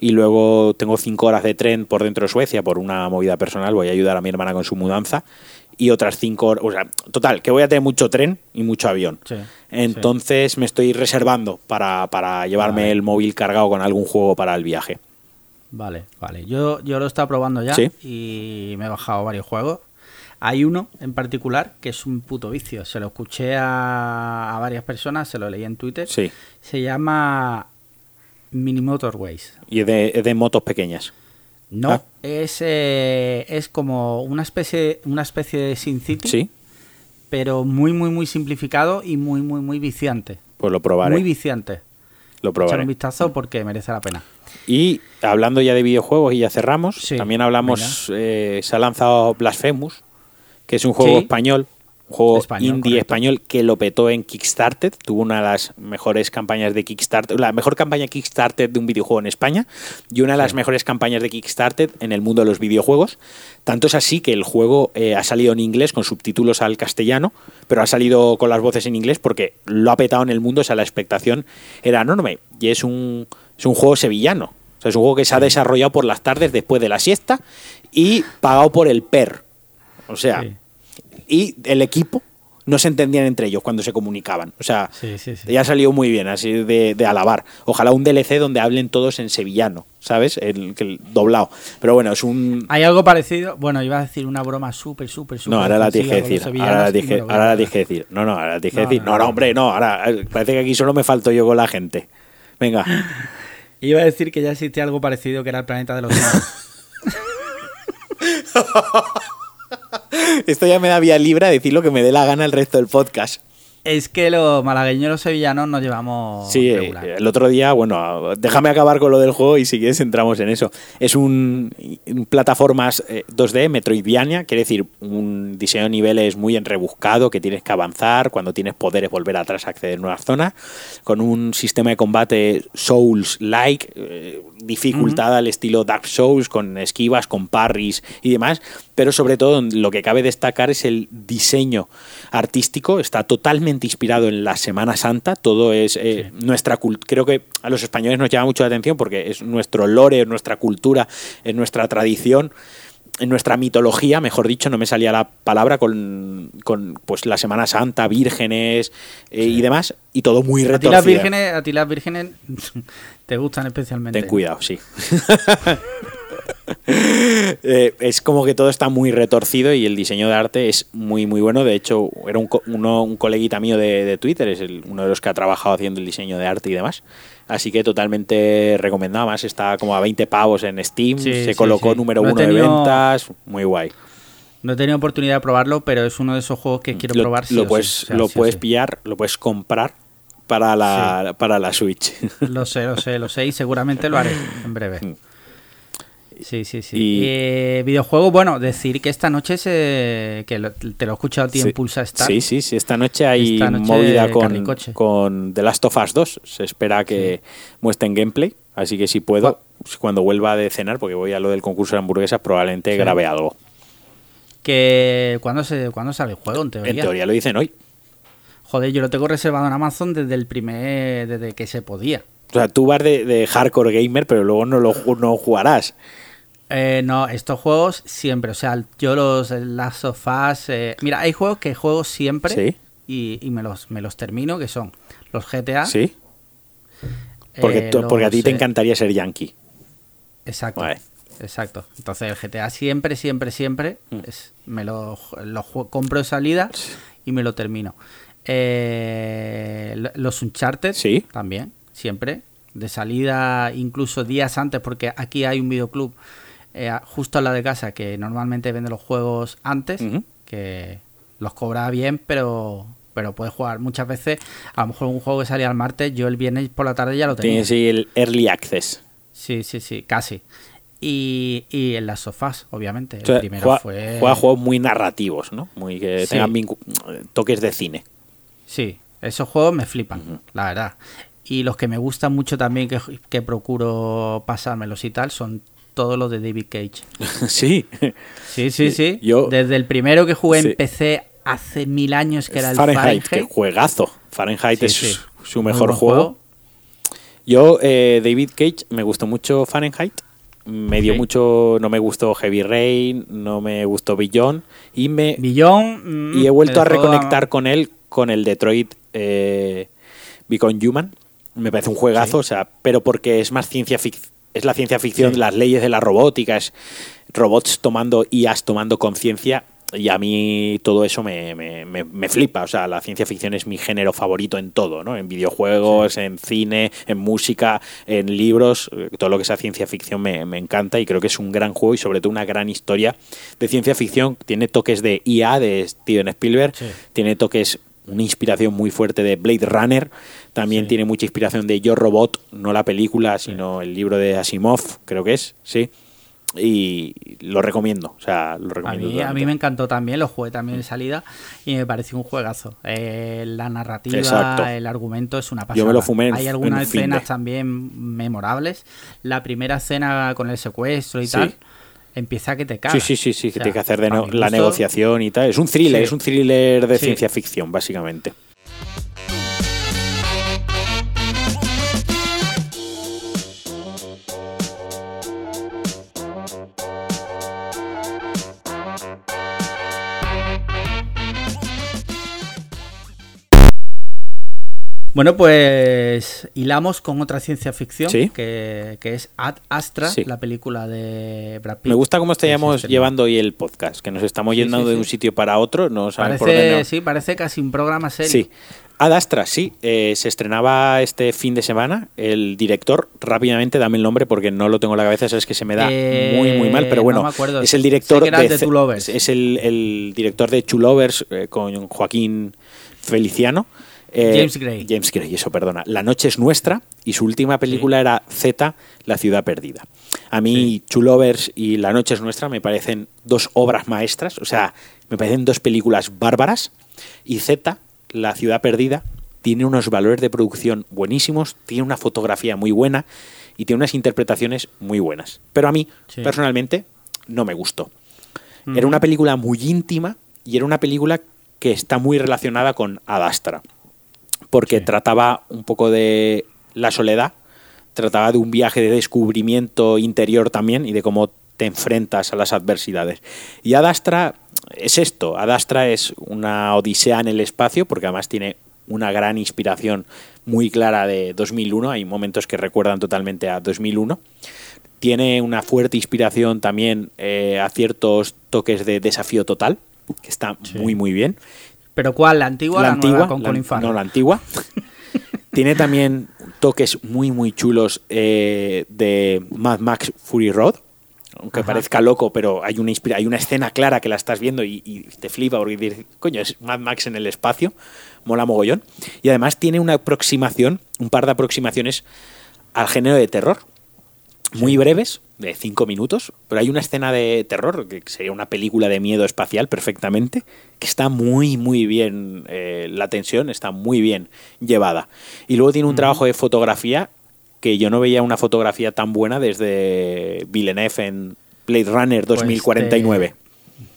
y luego tengo cinco horas de tren por dentro de Suecia por una movida personal, voy a ayudar a mi hermana con su mudanza y otras cinco horas, o sea, total, que voy a tener mucho tren y mucho avión. Sí, Entonces me estoy reservando para, para llevarme Vale. el móvil cargado con algún juego para el viaje. Vale, vale. Yo, yo lo he estado probando ya Sí. y me he bajado varios juegos. Hay uno en particular que es un puto vicio. Se lo escuché a, a varias personas, se lo leí en Twitter. Sí. Se llama Mini Motorways. Y es de, es de motos pequeñas. No, Ah. es, eh, es como una especie, una especie de Sin City, Sí. pero muy, muy, muy simplificado y muy, muy, muy viciante. Pues lo probaré. Muy viciante. lo Echar probaré. un vistazo porque merece la pena. Y hablando ya de videojuegos y ya cerramos, Sí, también hablamos, eh, se ha lanzado Blasphemous, que es un juego Sí. español, un juego Español, indie correcto. español que lo petó en Kickstarter, tuvo una de las mejores campañas de Kickstarter, la mejor campaña Kickstarter de un videojuego en España y una de las mejores campañas de Kickstarter en el mundo de los videojuegos. Tanto es así que el juego eh, ha salido en inglés con subtítulos al castellano, pero ha salido con las voces en inglés porque lo ha petado en el mundo, o sea, la expectación era enorme. Y es un, es un juego sevillano. O sea, es un juego que se ha desarrollado por las tardes después de la siesta y pagado por el PER. O sea, Sí. y el equipo no se entendían entre ellos cuando se comunicaban. O sea, Sí, sí, ya salió muy bien, así de, de alabar. Ojalá un DLC donde hablen todos en sevillano, ¿sabes? El, que el doblado. Pero bueno, es un... Hay algo parecido. Bueno, iba a decir una broma súper, súper, súper. No, ahora la dije con decir. Ahora la dije, ahora dije decir. No, no, ahora la dije No, decir. no, No, no, hombre, no. Ahora eh, parece que aquí solo me falto yo con la gente. Venga. [LAUGHS] Iba a decir que ya existía algo parecido que era el planeta de los. [LAUGHS] [LAUGHS] [LAUGHS] Esto ya me da vía libre a decir lo que me dé la gana el resto del podcast. es que los malagueños y los sevillanos nos llevamos Sí, eh, regular. el otro día, bueno, déjame acabar con lo del juego y si quieres entramos en eso. Es un, un plataformas eh, 2D, Metroidvania, quiere decir un diseño de niveles muy enrebuscado que tienes que avanzar, cuando tienes poderes volver atrás a acceder a nuevas zonas, con un sistema de combate Souls-like, eh, dificultad al estilo Dark Souls, con esquivas, con parries y demás, pero sobre todo lo que cabe destacar es el diseño artístico, está totalmente inspirado en la Semana Santa, todo es eh, nuestra cultura, creo que a los españoles nos llama mucho la atención porque es nuestro lore, es nuestra cultura, es nuestra tradición, en nuestra mitología, mejor dicho, no me salía la palabra con, con pues la Semana Santa, vírgenes eh, y demás, y todo muy A ti retorcido. las vírgenes, a ti las vírgenes [LAUGHS] te gustan especialmente. Ten cuidado, sí. [LAUGHS] Eh, es como que todo está muy retorcido y el diseño de arte es muy muy bueno. De hecho, era un, co- uno- un coleguita mío de, de Twitter, es el- uno de los que ha trabajado haciendo el diseño de arte y demás. Así que totalmente recomendado. Más está como a 20 pavos en Steam, Sí, se colocó sí. número uno de ventas, muy guay. No he tenido oportunidad de probarlo, pero es uno de esos juegos que quiero lo probar. lo puedes, O sea, lo puedes pillar, lo puedes comprar para la, para la Switch. Lo sé, lo sé, lo sé y seguramente lo haré en breve. Sí, sí, sí. Y- Eh, videojuego, bueno, decir que esta noche se, que lo- te lo he escuchado a ti Sí. en Pulsa Star. Sí, sí, sí. Esta noche hay Esta noche movida con, con The Last of Us 2. Se espera que muestren gameplay. Así que si puedo, cuando vuelva de cenar, porque voy a lo del concurso de hamburguesas, probablemente Sí. grabe algo. Que ¿cuándo, se, ¿Cuándo sale el juego, en teoría? En teoría lo dicen hoy. Joder, yo lo tengo reservado en Amazon desde el primer... desde que se podía. O sea, tú vas de, de hardcore gamer, pero luego no lo no jugarás. Eh, no, estos juegos siempre, o sea, yo los Last of Us... eh, mira, hay juegos que juego siempre Sí. y, y me, los, me los termino, que son los GTA. ¿Sí? Porque, eh, porque a ti te eh, encantaría ser yankee. Exacto. Vale. Exacto. Entonces el GTA siempre, siempre, siempre Mm. es- me lo, lo compro de salida y me lo termino. Eh, lo- los Uncharted Sí. también, siempre. De salida, incluso días antes, porque aquí hay un videoclub eh, justo al lado de casa que normalmente vende los juegos antes, que los cobra bien, pero pero puedes jugar muchas veces. A lo mejor un juego que salía el martes, yo el viernes por la tarde ya lo tenía. Tienes ahí el early access. Sí, sí, sí, casi. Y, y en las sofás, obviamente. El O sea, primero juega, fue. juega juegos muy narrativos, ¿no? Muy que Sí. tengan toques de cine. Sí, esos juegos me flipan, la verdad. Y los que me gustan mucho también, que, que procuro pasármelos y tal, son todos los de David Cage. [LAUGHS] sí. Sí, sí, sí. Yo- Desde el primero que jugué Sí. en PC hace mil años, que era el Fahrenheit, Fahrenheit. que juegazo. Fahrenheit Sí, es sí. su mejor juego. Yo, eh, David Cage, me gustó mucho Fahrenheit. Me dio mucho, no me gustó Heavy Rain, no me gustó Beyond y me Billón. mm, y he vuelto a reconectar con él con el Detroit eh, Become Human. Me parece un juegazo, Sí. o sea, pero porque es más ciencia fic- es la ciencia ficción, Sí. las leyes de la robótica, es robots tomando IAs tomando conciencia. Y a mí todo eso me, me- me- me flipa. O sea, la ciencia ficción es mi género favorito en todo, ¿no? En videojuegos, en cine, en música, en libros. eh, Todo lo que sea ciencia ficción me, me encanta y creo que es un gran juego y sobre todo una gran historia de ciencia ficción. Tiene toques de IA de Steven Spielberg, Sí. tiene toques, una inspiración muy fuerte de Blade Runner. También Sí. tiene mucha inspiración de Yo Robot, no la película, sino el libro de Asimov, creo que es, sí. Y lo recomiendo, o sea, lo A recomiendo. mí, a mí me encantó también, lo jugué también de salida y me pareció un juegazo. Eh, la narrativa, Exacto. el argumento es una pasada. Yo me lo fumé en- Hay en algunas de. escenas también memorables. La primera escena con el secuestro y Sí. tal, empieza que te cagas. Sí, sí, sí, sí, O que sea, tiene que hacer de no- la negociación y tal. Es un thriller, Sí. es un thriller de Sí. ciencia ficción, básicamente. Bueno, pues hilamos con otra ciencia ficción Sí. que, que es Ad Astra, Sí. la película de Brad Pitt. Me gusta cómo estamos llevando hoy el podcast, que nos estamos Sí, yendo de un sitio para otro, no sabemos por Parece, dónde. no- sí, parece casi un programa serio. Sí. Ad Astra, sí. eh, se estrenaba este fin de semana. El director, rápidamente, dame el nombre porque no lo tengo en la cabeza, sabes que se me da Eh, muy, muy mal, pero bueno, no me acuerdo. es el director de Lovers. Es el, el director de Two Lovers eh, con Joaquín Feliciano. Eh, James Gray. James Gray, eso, perdona. La noche es nuestra y su última película era Z, La ciudad perdida. A mí, Two Lovers y La noche es nuestra me parecen dos obras maestras, o sea, me parecen dos películas bárbaras. Y Z, La ciudad perdida, tiene unos valores de producción buenísimos, tiene una fotografía muy buena y tiene unas interpretaciones muy buenas. Pero a mí, Sí. personalmente, no me gustó. Era una película muy íntima y era una película que está muy relacionada con Adastra, porque Sí. trataba un poco de la soledad, trataba de un viaje de descubrimiento interior también y de cómo te enfrentas a las adversidades. Y Adastra es esto, Adastra es una odisea en el espacio, porque además tiene una gran inspiración muy clara de 2001, hay momentos que recuerdan totalmente a 2001 tiene una fuerte inspiración también eh, a ciertos toques de desafío total, que está Sí. muy, muy bien. ¿Pero cuál? ¿La antigua o la, nueva con la- Colin Farrell? no, la antigua. [LAUGHS] tiene también toques muy, muy chulos eh, de Mad Max Fury Road. Aunque Ajá. parezca loco, pero hay una, hay una escena clara que la estás viendo y, y te flipa porque dices, coño, es Mad Max en el espacio, mola mogollón. Y además tiene una aproximación, un par de aproximaciones al género de terror, muy breves, de cinco minutos, pero hay una escena de terror, que sería una película de miedo espacial perfectamente, que está muy, muy bien, eh, la tensión está muy bien llevada. Y luego tiene un trabajo de fotografía que yo no veía una fotografía tan buena desde Villeneuve en Blade Runner Pues 2049.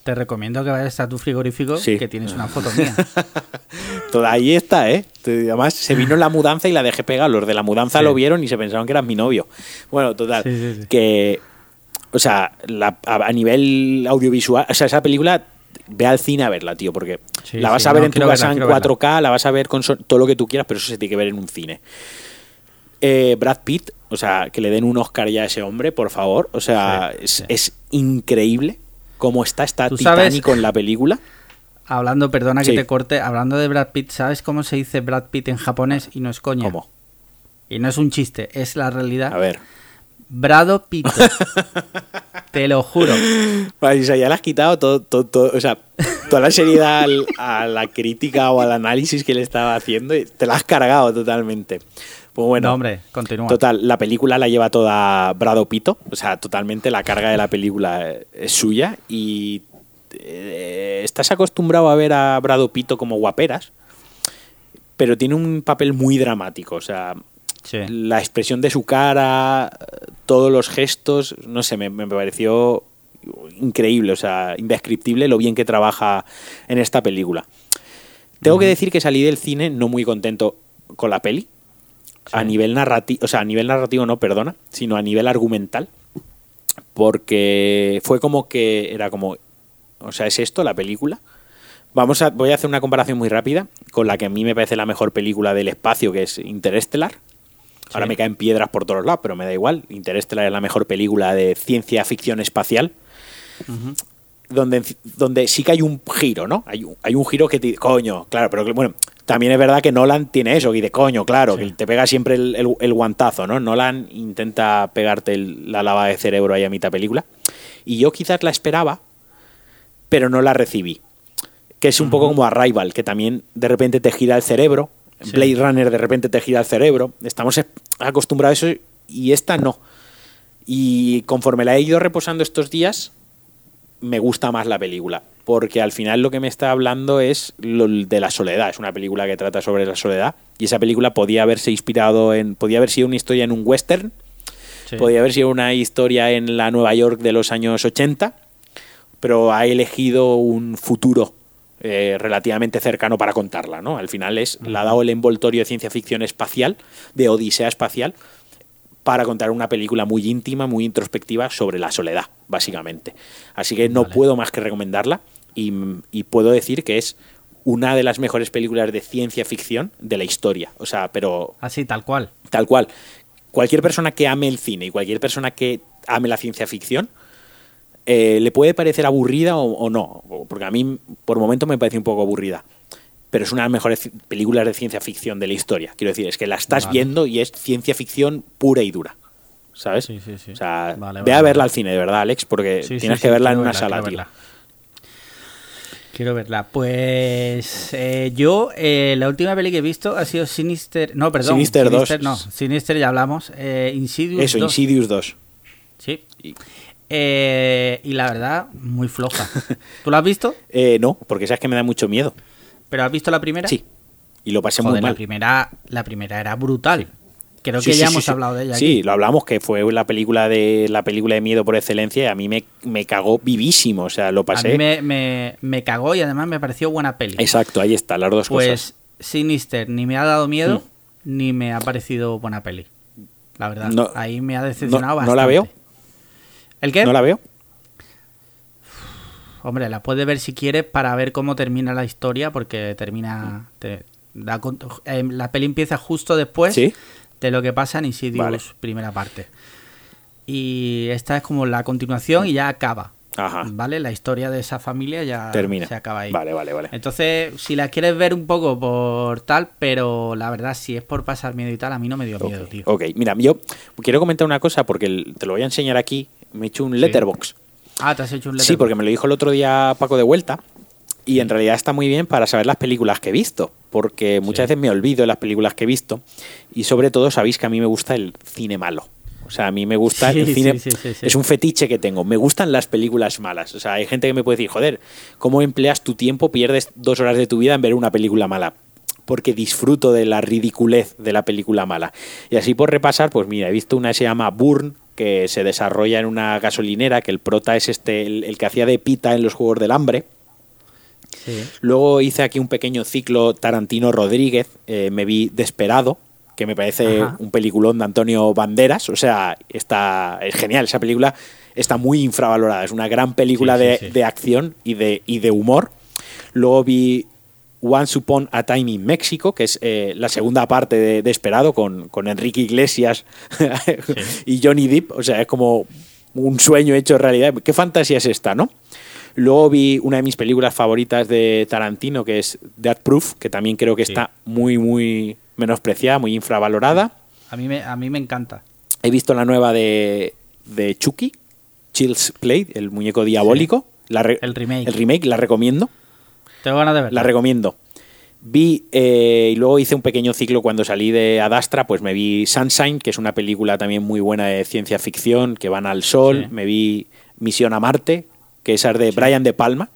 Te recomiendo que vayas a tu frigorífico Sí. que tienes una foto mía. [LAUGHS] Toda ahí está, ¿eh? Además, se vino la mudanza y la dejé pegar. Los de la mudanza Sí. lo vieron y se pensaron que eras mi novio. Bueno, total. Sí, sí, sí. Que, o sea, la- a, a nivel audiovisual, o sea, esa película, ve al cine a verla, tío, porque la vas a ver no, en tu casa verla, en quiero 4K, la vas a ver con todo lo que tú quieras, pero eso se tiene que ver en un cine. Eh, Brad Pitt, o sea, que le den un Oscar ya a ese hombre, por favor. O sea, es, increíble cómo está, está sabes- titánico en la película. Hablando, perdona que te corte, hablando de Brad Pitt, ¿sabes cómo se dice Brad Pitt en japonés y no es coña? ¿Cómo? Y no es un chiste, es la realidad. A ver. Brado Pito. [LAUGHS] te lo juro. O sea, ya le has quitado todo, todo, todo- o sea, toda la seriedad al- a la crítica o al análisis que le estaba haciendo y te la has cargado totalmente. Pues bueno, no, hombre, continúa. total, la película la lleva toda Brado Pito, o sea, totalmente la carga de la película es suya y eh, estás acostumbrado a ver a Brado Pito como guaperas, pero tiene un papel muy dramático, o sea, Sí. la expresión de su cara, todos los gestos, no sé, me, me pareció increíble, o sea, indescriptible lo bien que trabaja en esta película. Tengo que decir que salí del cine no muy contento con la peli. A nivel narrativo, o sea, a nivel narrativo no, perdona, sino a nivel argumental. Porque fue como que era como, o sea, ¿es esto la película? Vamos a, voy a hacer una comparación muy rápida con la que a mí me parece la mejor película del espacio, que es Interestelar. Ahora me caen piedras por todos lados, pero me da igual. Interstellar es la mejor película de ciencia ficción espacial. donde, donde sí que hay un giro, ¿no? Hay un, hay un giro que te coño, claro, pero bueno, también es verdad que Nolan tiene eso, y de coño, claro, que te pega siempre el, guantazo, ¿no? Nolan intenta pegarte la lava de cerebro ahí a mitad película. Y yo quizás la esperaba, pero no la recibí. Que es un poco como Arrival, que también de repente te gira el cerebro. Blade Runner de repente te gira el cerebro. Estamos acostumbrados a eso y esta no. Y conforme la he ido reposando estos días, me gusta más la película porque al final lo que me está hablando es lo de la soledad. Es una película que trata sobre la soledad y esa película podía haberse inspirado en, podía haber sido una historia en un western, podía haber sido una historia en la Nueva York de los años 80, pero ha elegido un futuro eh, relativamente cercano para contarla, ¿no? Al final es, le ha dado el envoltorio de ciencia ficción espacial, de odisea espacial, para contar una película muy íntima, muy introspectiva sobre la soledad, básicamente. Así que no puedo más que recomendarla y, puedo decir que es una de las mejores películas de ciencia ficción de la historia. O sea, pero. Así, tal cual. Tal cual. Cualquier persona que ame el cine y cualquier persona que ame la ciencia ficción. Eh, le puede parecer aburrida o, no, porque a mí por momento me parece un poco aburrida, pero es una de las mejores películas de ciencia ficción de la historia. Quiero decir, es que la estás viendo y es ciencia ficción pura y dura. ¿Sabes? Sí, sí, sí. O sea, ve a verla al cine, de verdad, Alex, porque tienes que verla en una sala, tío. Quiero verla. Pues eh, yo, eh, la última peli que he visto ha sido Sinister. No, perdón. Sinister, 2. No, Sinister ya hablamos. Eh, Insidious Eso, Insidious 2. Sí. Y... la verdad, muy floja. [LAUGHS] ¿Tú la has visto? no, porque sabes que me da mucho miedo. ¿Pero has visto la primera? Sí. Y lo pasé muy mal. La primera, la primera era brutal. Creo que ya hemos hablado de ella. Sí, lo hablamos, que fue la película de la película de miedo por excelencia y a mí me, me cagó vivísimo, o sea, lo pasé. A mí me, me, cagó y además me pareció buena peli. Exacto, ahí está, las dos pues, cosas. Pues Sinister ni me ha dado miedo mm. ni me ha parecido buena peli. La verdad, ahí me ha decepcionado bastante. ¿No la veo? ¿El qué? ¿No la veo? Hombre, la puedes ver si quieres para ver cómo termina la historia, porque termina. Te, da, eh, la peli empieza justo después ¿Sí? de lo que pasa en Insidious primera parte. Y esta es como la continuación y ya acaba. ¿Vale? La historia de esa familia ya Termina. se acaba ahí. Vale, vale, vale. Entonces, si la quieres ver un poco por tal, pero la verdad, si es por pasar miedo y tal, a mí no me dio miedo, tío. Ok, mira, yo quiero comentar una cosa porque te lo voy a enseñar aquí. Me he hecho un letterbox. Ah, te has hecho un letterbox. Sí, porque me lo dijo el otro día Paco de vuelta. Y en realidad está muy bien para saber las películas que he visto, porque muchas veces me olvido de las películas que he visto y sobre todo sabéis que a mí me gusta el cine malo. O sea, a mí me gusta el cine. es un fetiche que tengo. Me gustan las películas malas. O sea, hay gente que me puede decir, joder, ¿cómo empleas tu tiempo? Pierdes dos horas de tu vida en ver una película mala. Porque disfruto de la ridiculez de la película mala. Y así por repasar, pues mira, he visto una que se llama Burn, que se desarrolla en una gasolinera, que el prota es este, el que hacía de pita en los Juegos del Hambre. Luego hice aquí un pequeño ciclo Tarantino Rodríguez, eh, me vi Desperado, que me parece un peliculón de Antonio Banderas, o sea, está, es genial, esa película está muy infravalorada, es una gran película de, acción y de, y de humor. Luego vi Once Upon a Time in México, que es eh, la segunda parte de, Desperado con, con, Enrique Iglesias [LAUGHS] y Johnny Depp, o sea, es como un sueño hecho realidad. ¿Qué fantasía es esta, no? Luego vi una de mis películas favoritas de Tarantino, que es Death Proof, que también creo que está muy, muy menospreciada, muy infravalorada. A mí me, a mí me encanta. He visto la nueva de, de Chucky, Chills Play, el muñeco diabólico. el remake. El remake, la recomiendo. Tengo ganas de verla. La recomiendo. Vi, eh, y luego hice un pequeño ciclo cuando salí de Adastra, pues me vi Sunshine, que es una película también muy buena de ciencia ficción, que van al sol. Me vi Misión a Marte, que esa es de Brian De Palma.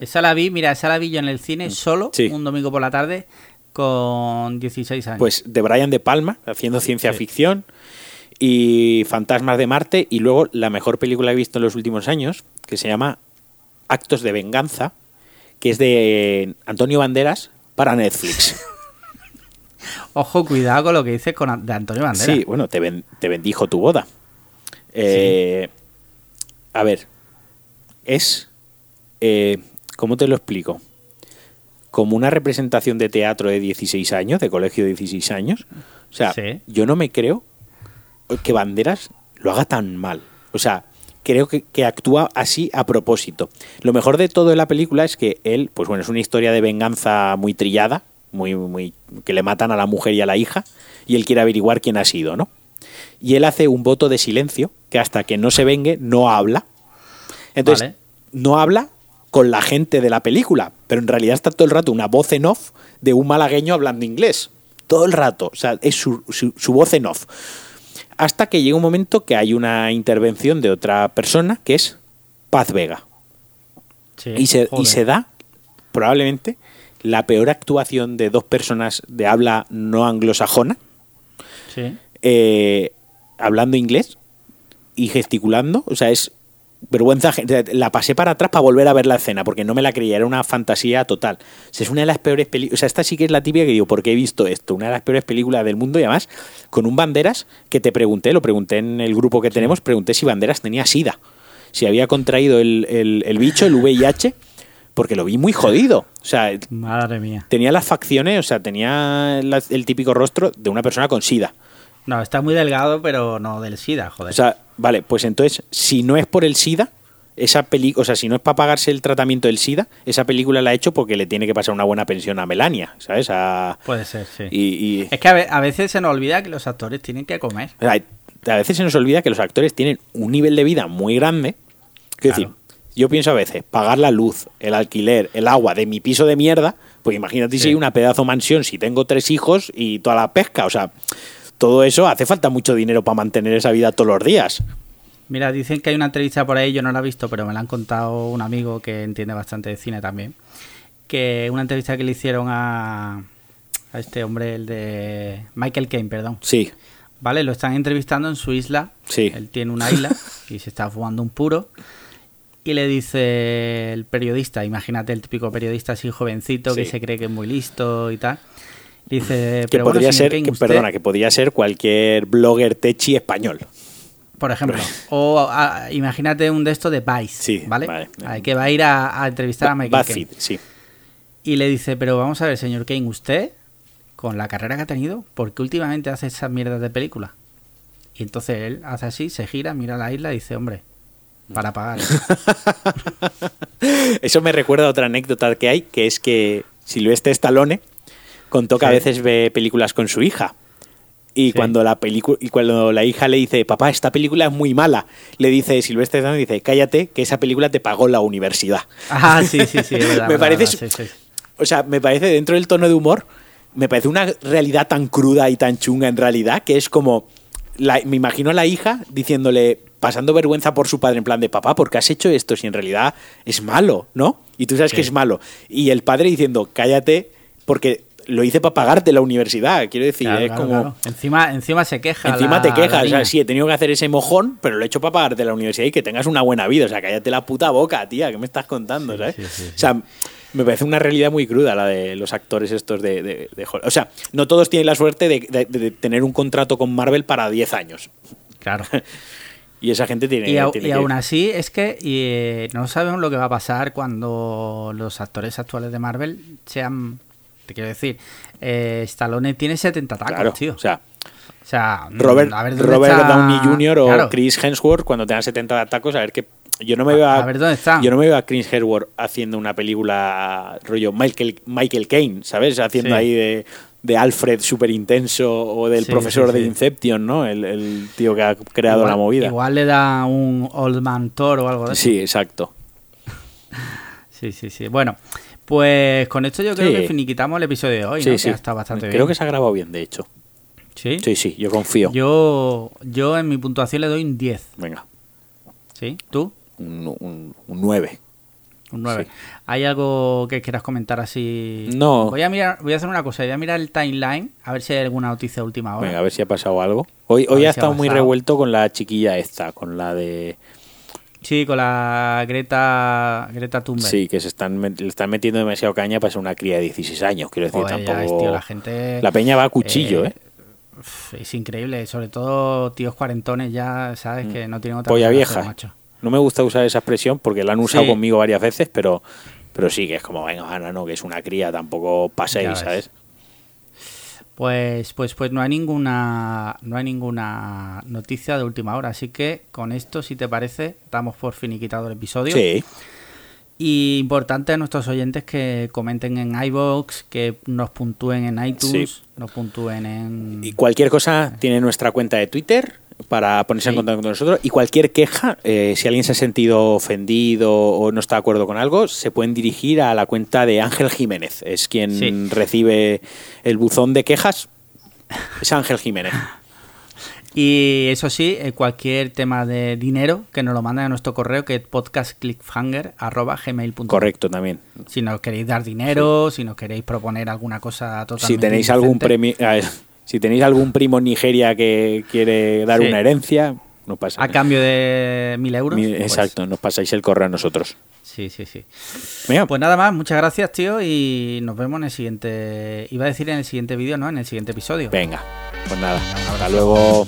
Esa la vi, mira, esa la vi yo en el cine mm. solo, un domingo por la tarde, con 16 años. Pues de Brian De Palma, haciendo ciencia ficción y Fantasmas de Marte, y luego la mejor película que he visto en los últimos años, que se llama Actos de Venganza, que es de Antonio Banderas para Netflix. [LAUGHS] Ojo, cuidado con lo que dices con, de Antonio Banderas. Sí, bueno, te, bendijo tu boda. Eh, a ver, es, eh, ¿cómo te lo explico? como una representación de teatro de 16 años, de colegio de 16 años. O sea, Sí. yo no me creo que Banderas lo haga tan mal. O sea, creo que, que actúa así a propósito. Lo mejor de todo de la película es que él, pues bueno, es una historia de venganza muy trillada, muy, muy, que le matan a la mujer y a la hija, y él quiere averiguar quién ha sido, ¿no? Y él hace un voto de silencio, que hasta que no se vengue, no habla. Entonces, Vale. no habla con la gente de la película, pero en realidad está todo el rato una voz en off de un malagueño hablando inglés. Todo el rato. O sea, es su, su- su voz en off. Hasta que llega un momento que hay una intervención de otra persona, que es Paz Vega. Sí, Y se, y se da, probablemente, la peor actuación de dos personas de habla no anglosajona, Sí. eh, hablando inglés y gesticulando. O sea, es vergüenza. La pasé para atrás para volver a ver la escena, porque no me la creía, era una fantasía total. O sea, es una de las peores películas. O sea, esta sí que es la típica que digo, ¿por qué he visto esto? Una de las peores películas del mundo y además con un Banderas que te pregunté, lo pregunté en el grupo que tenemos, pregunté si Banderas tenía SIDA. Si había contraído el, el- el bicho, el VIH, porque lo vi muy jodido. O sea, Madre mía. tenía las facciones, o sea, tenía el típico rostro de una persona con SIDA. No, está muy delgado, pero no del SIDA, joder. O sea, vale, pues entonces, si no es por el SIDA, esa película, o sea, si no es para pagarse el tratamiento del SIDA, esa película la ha hecho porque le tiene que pasar una buena pensión a Melania, ¿sabes? A- Puede ser, sí. y, y- Es que a, ve- a veces se nos olvida que los actores tienen que comer. o sea, a veces se nos olvida que los actores tienen un nivel de vida muy grande. Quiero Claro. decir, yo pienso a veces, pagar la luz, el alquiler, el agua de mi piso de mierda, pues imagínate si hay una pedazo mansión, si tengo tres hijos y toda la pesca, o sea, todo eso hace falta mucho dinero para mantener esa vida todos los días. Mira, dicen que hay una entrevista por ahí, yo no la he visto, pero me la han contado un amigo que entiende bastante de cine también. Que una entrevista que le hicieron a, a este hombre, el de Michael Caine, perdón. Sí, ¿Vale? Lo están entrevistando en su isla. Sí. Él tiene una isla [LAUGHS] y se está fumando un puro. Y le dice el periodista, imagínate el típico periodista así jovencito que se cree que es muy listo y tal. Dice, que pero podría ser, que, usted- perdona, que podría ser cualquier blogger techi español. Por ejemplo. O a- imagínate un de estos de Vice, Sí, ¿vale? vale. Al que va a ir a, a entrevistar a Michael. BuzzFeed, sí. Y le dice, pero vamos a ver, señor Kane, usted, con la carrera que ha tenido, ¿por qué últimamente hace esas mierdas de película? Y entonces él hace así, se gira, mira la isla y dice, hombre, para pagar. [LAUGHS] Eso me recuerda a otra anécdota que hay, que es que Silvestre Stallone contó que a veces ve películas con su hija. Y Sí. cuando la película y cuando la hija le dice, papá, esta película es muy mala, le dice Silvestre Stallone, dice, cállate, que esa película te pagó la universidad. ah, sí, sí, sí, [LAUGHS] verdad, Me verdad, parece sí. O sea, me parece dentro del tono de humor, me parece una realidad tan cruda y tan chunga en realidad, que es como, la- me imagino a la hija diciéndole, pasando vergüenza por su padre, en plan de, papá, ¿por qué has hecho esto? Si en realidad es malo, ¿no? Y tú sabes Sí. que es malo. Y el padre diciendo, cállate, porque lo hice para pagarte la universidad. Quiero decir, Claro, es claro, como... claro. Encima, encima se queja. Encima la- te quejas, o sea, sí, he tenido que hacer ese mojón, pero lo he hecho para pagarte la universidad y que tengas una buena vida. O sea, cállate la puta boca, tía, ¿qué me estás contando? Sí, ¿sabes? sí, sí, sí. O sea, me parece una realidad muy cruda la de los actores estos de, de-. O sea, no todos tienen la suerte de, tener un contrato con Marvel para 10 años. Claro. [LAUGHS] Y esa gente tiene, Y, au- tiene y que- aún así es que y, eh, no sabemos lo que va a pasar cuando los actores actuales de Marvel sean... Te quiero decir, eh, Stallone tiene 70 tacos, Claro, tío. o sea, O sea, mm, Robert, a ver dónde Robert está- Downey Jr. o Claro. Chris Hemsworth cuando tengan 70 tacos, a ver qué. Yo no me veo a, a ver dónde están. Yo no me veo a Chris Hemsworth haciendo una película rollo Michael, Michael Caine, ¿sabes? Haciendo Sí. ahí de, de Alfred súper intenso o del Sí, profesor sí, de. Inception, ¿no? El, el tío que ha creado igual, la movida. Igual le da un Old Man Thor o algo de eso. Sí, exacto. [LAUGHS] Sí, sí, sí. Bueno, pues con esto yo creo Sí. que finiquitamos el episodio de hoy, sí, ¿no? sí. Que estado bastante Creo bien. que se ha grabado bien, de hecho. ¿Sí? Sí, sí, yo confío. Yo, yo en mi puntuación le doy un 10. Venga, ¿Sí? ¿Tú? un, un, un 9. Un 9. Sí. ¿Hay algo que quieras comentar así? No. Voy a mirar, voy a hacer una cosa, voy a mirar el timeline a ver si hay alguna noticia de última hora. Venga, a ver si ha pasado algo. Hoy, A hoy ha si ha estado muy revuelto con la chiquilla esta, con la de... Sí, con la Greta Greta Thunberg. Sí, que se están, le están metiendo demasiado caña para ser una cría de 16 años. Quiero decir, Joder, tampoco. ves, tío, la gente La peña va a cuchillo, ¿eh? Uf, Es increíble, sobre todo tíos cuarentones ya, sabes que no tienen otra Mm. Polla vieja. hacer, macho. No me gusta usar esa expresión porque la han usado Sí. conmigo varias veces, pero, Pero sí, que es como, venga, Ana, no, que es una cría, tampoco paséis, Ya ves. Pues, pues, pues no hay ninguna, no hay ninguna noticia de última hora, así que con esto, si te parece, damos por finiquitado el episodio. Sí, Y importante a nuestros oyentes que comenten en iVoox, que nos puntúen en iTunes, Sí. nos puntúen en... Y cualquier cosa tiene nuestra cuenta de Twitter para ponerse en contacto con nosotros. Y cualquier queja, eh, si alguien se ha sentido ofendido o no está de acuerdo con algo, se pueden dirigir a la cuenta de Ángel Jiménez. Es quien Sí. recibe el buzón de quejas. Es Ángel Jiménez. Y eso sí, eh, cualquier tema de dinero, que nos lo manden a nuestro correo, que es podcastclickhanger.gmail.com. Correcto también. Si nos queréis dar dinero, si nos queréis proponer alguna cosa totalmente Si tenéis algún premio, si tenéis algún primo en Nigeria que quiere dar Sí. una herencia, nos pasa. A cambio de mil euros. Pues, Exacto, nos pasáis el correo a nosotros. Sí, sí, sí. Venga, Pues nada más, muchas gracias, tío, y nos vemos en el siguiente. Iba a decir en el siguiente vídeo, ¿no? En el siguiente episodio. venga. Pues nada, hasta luego.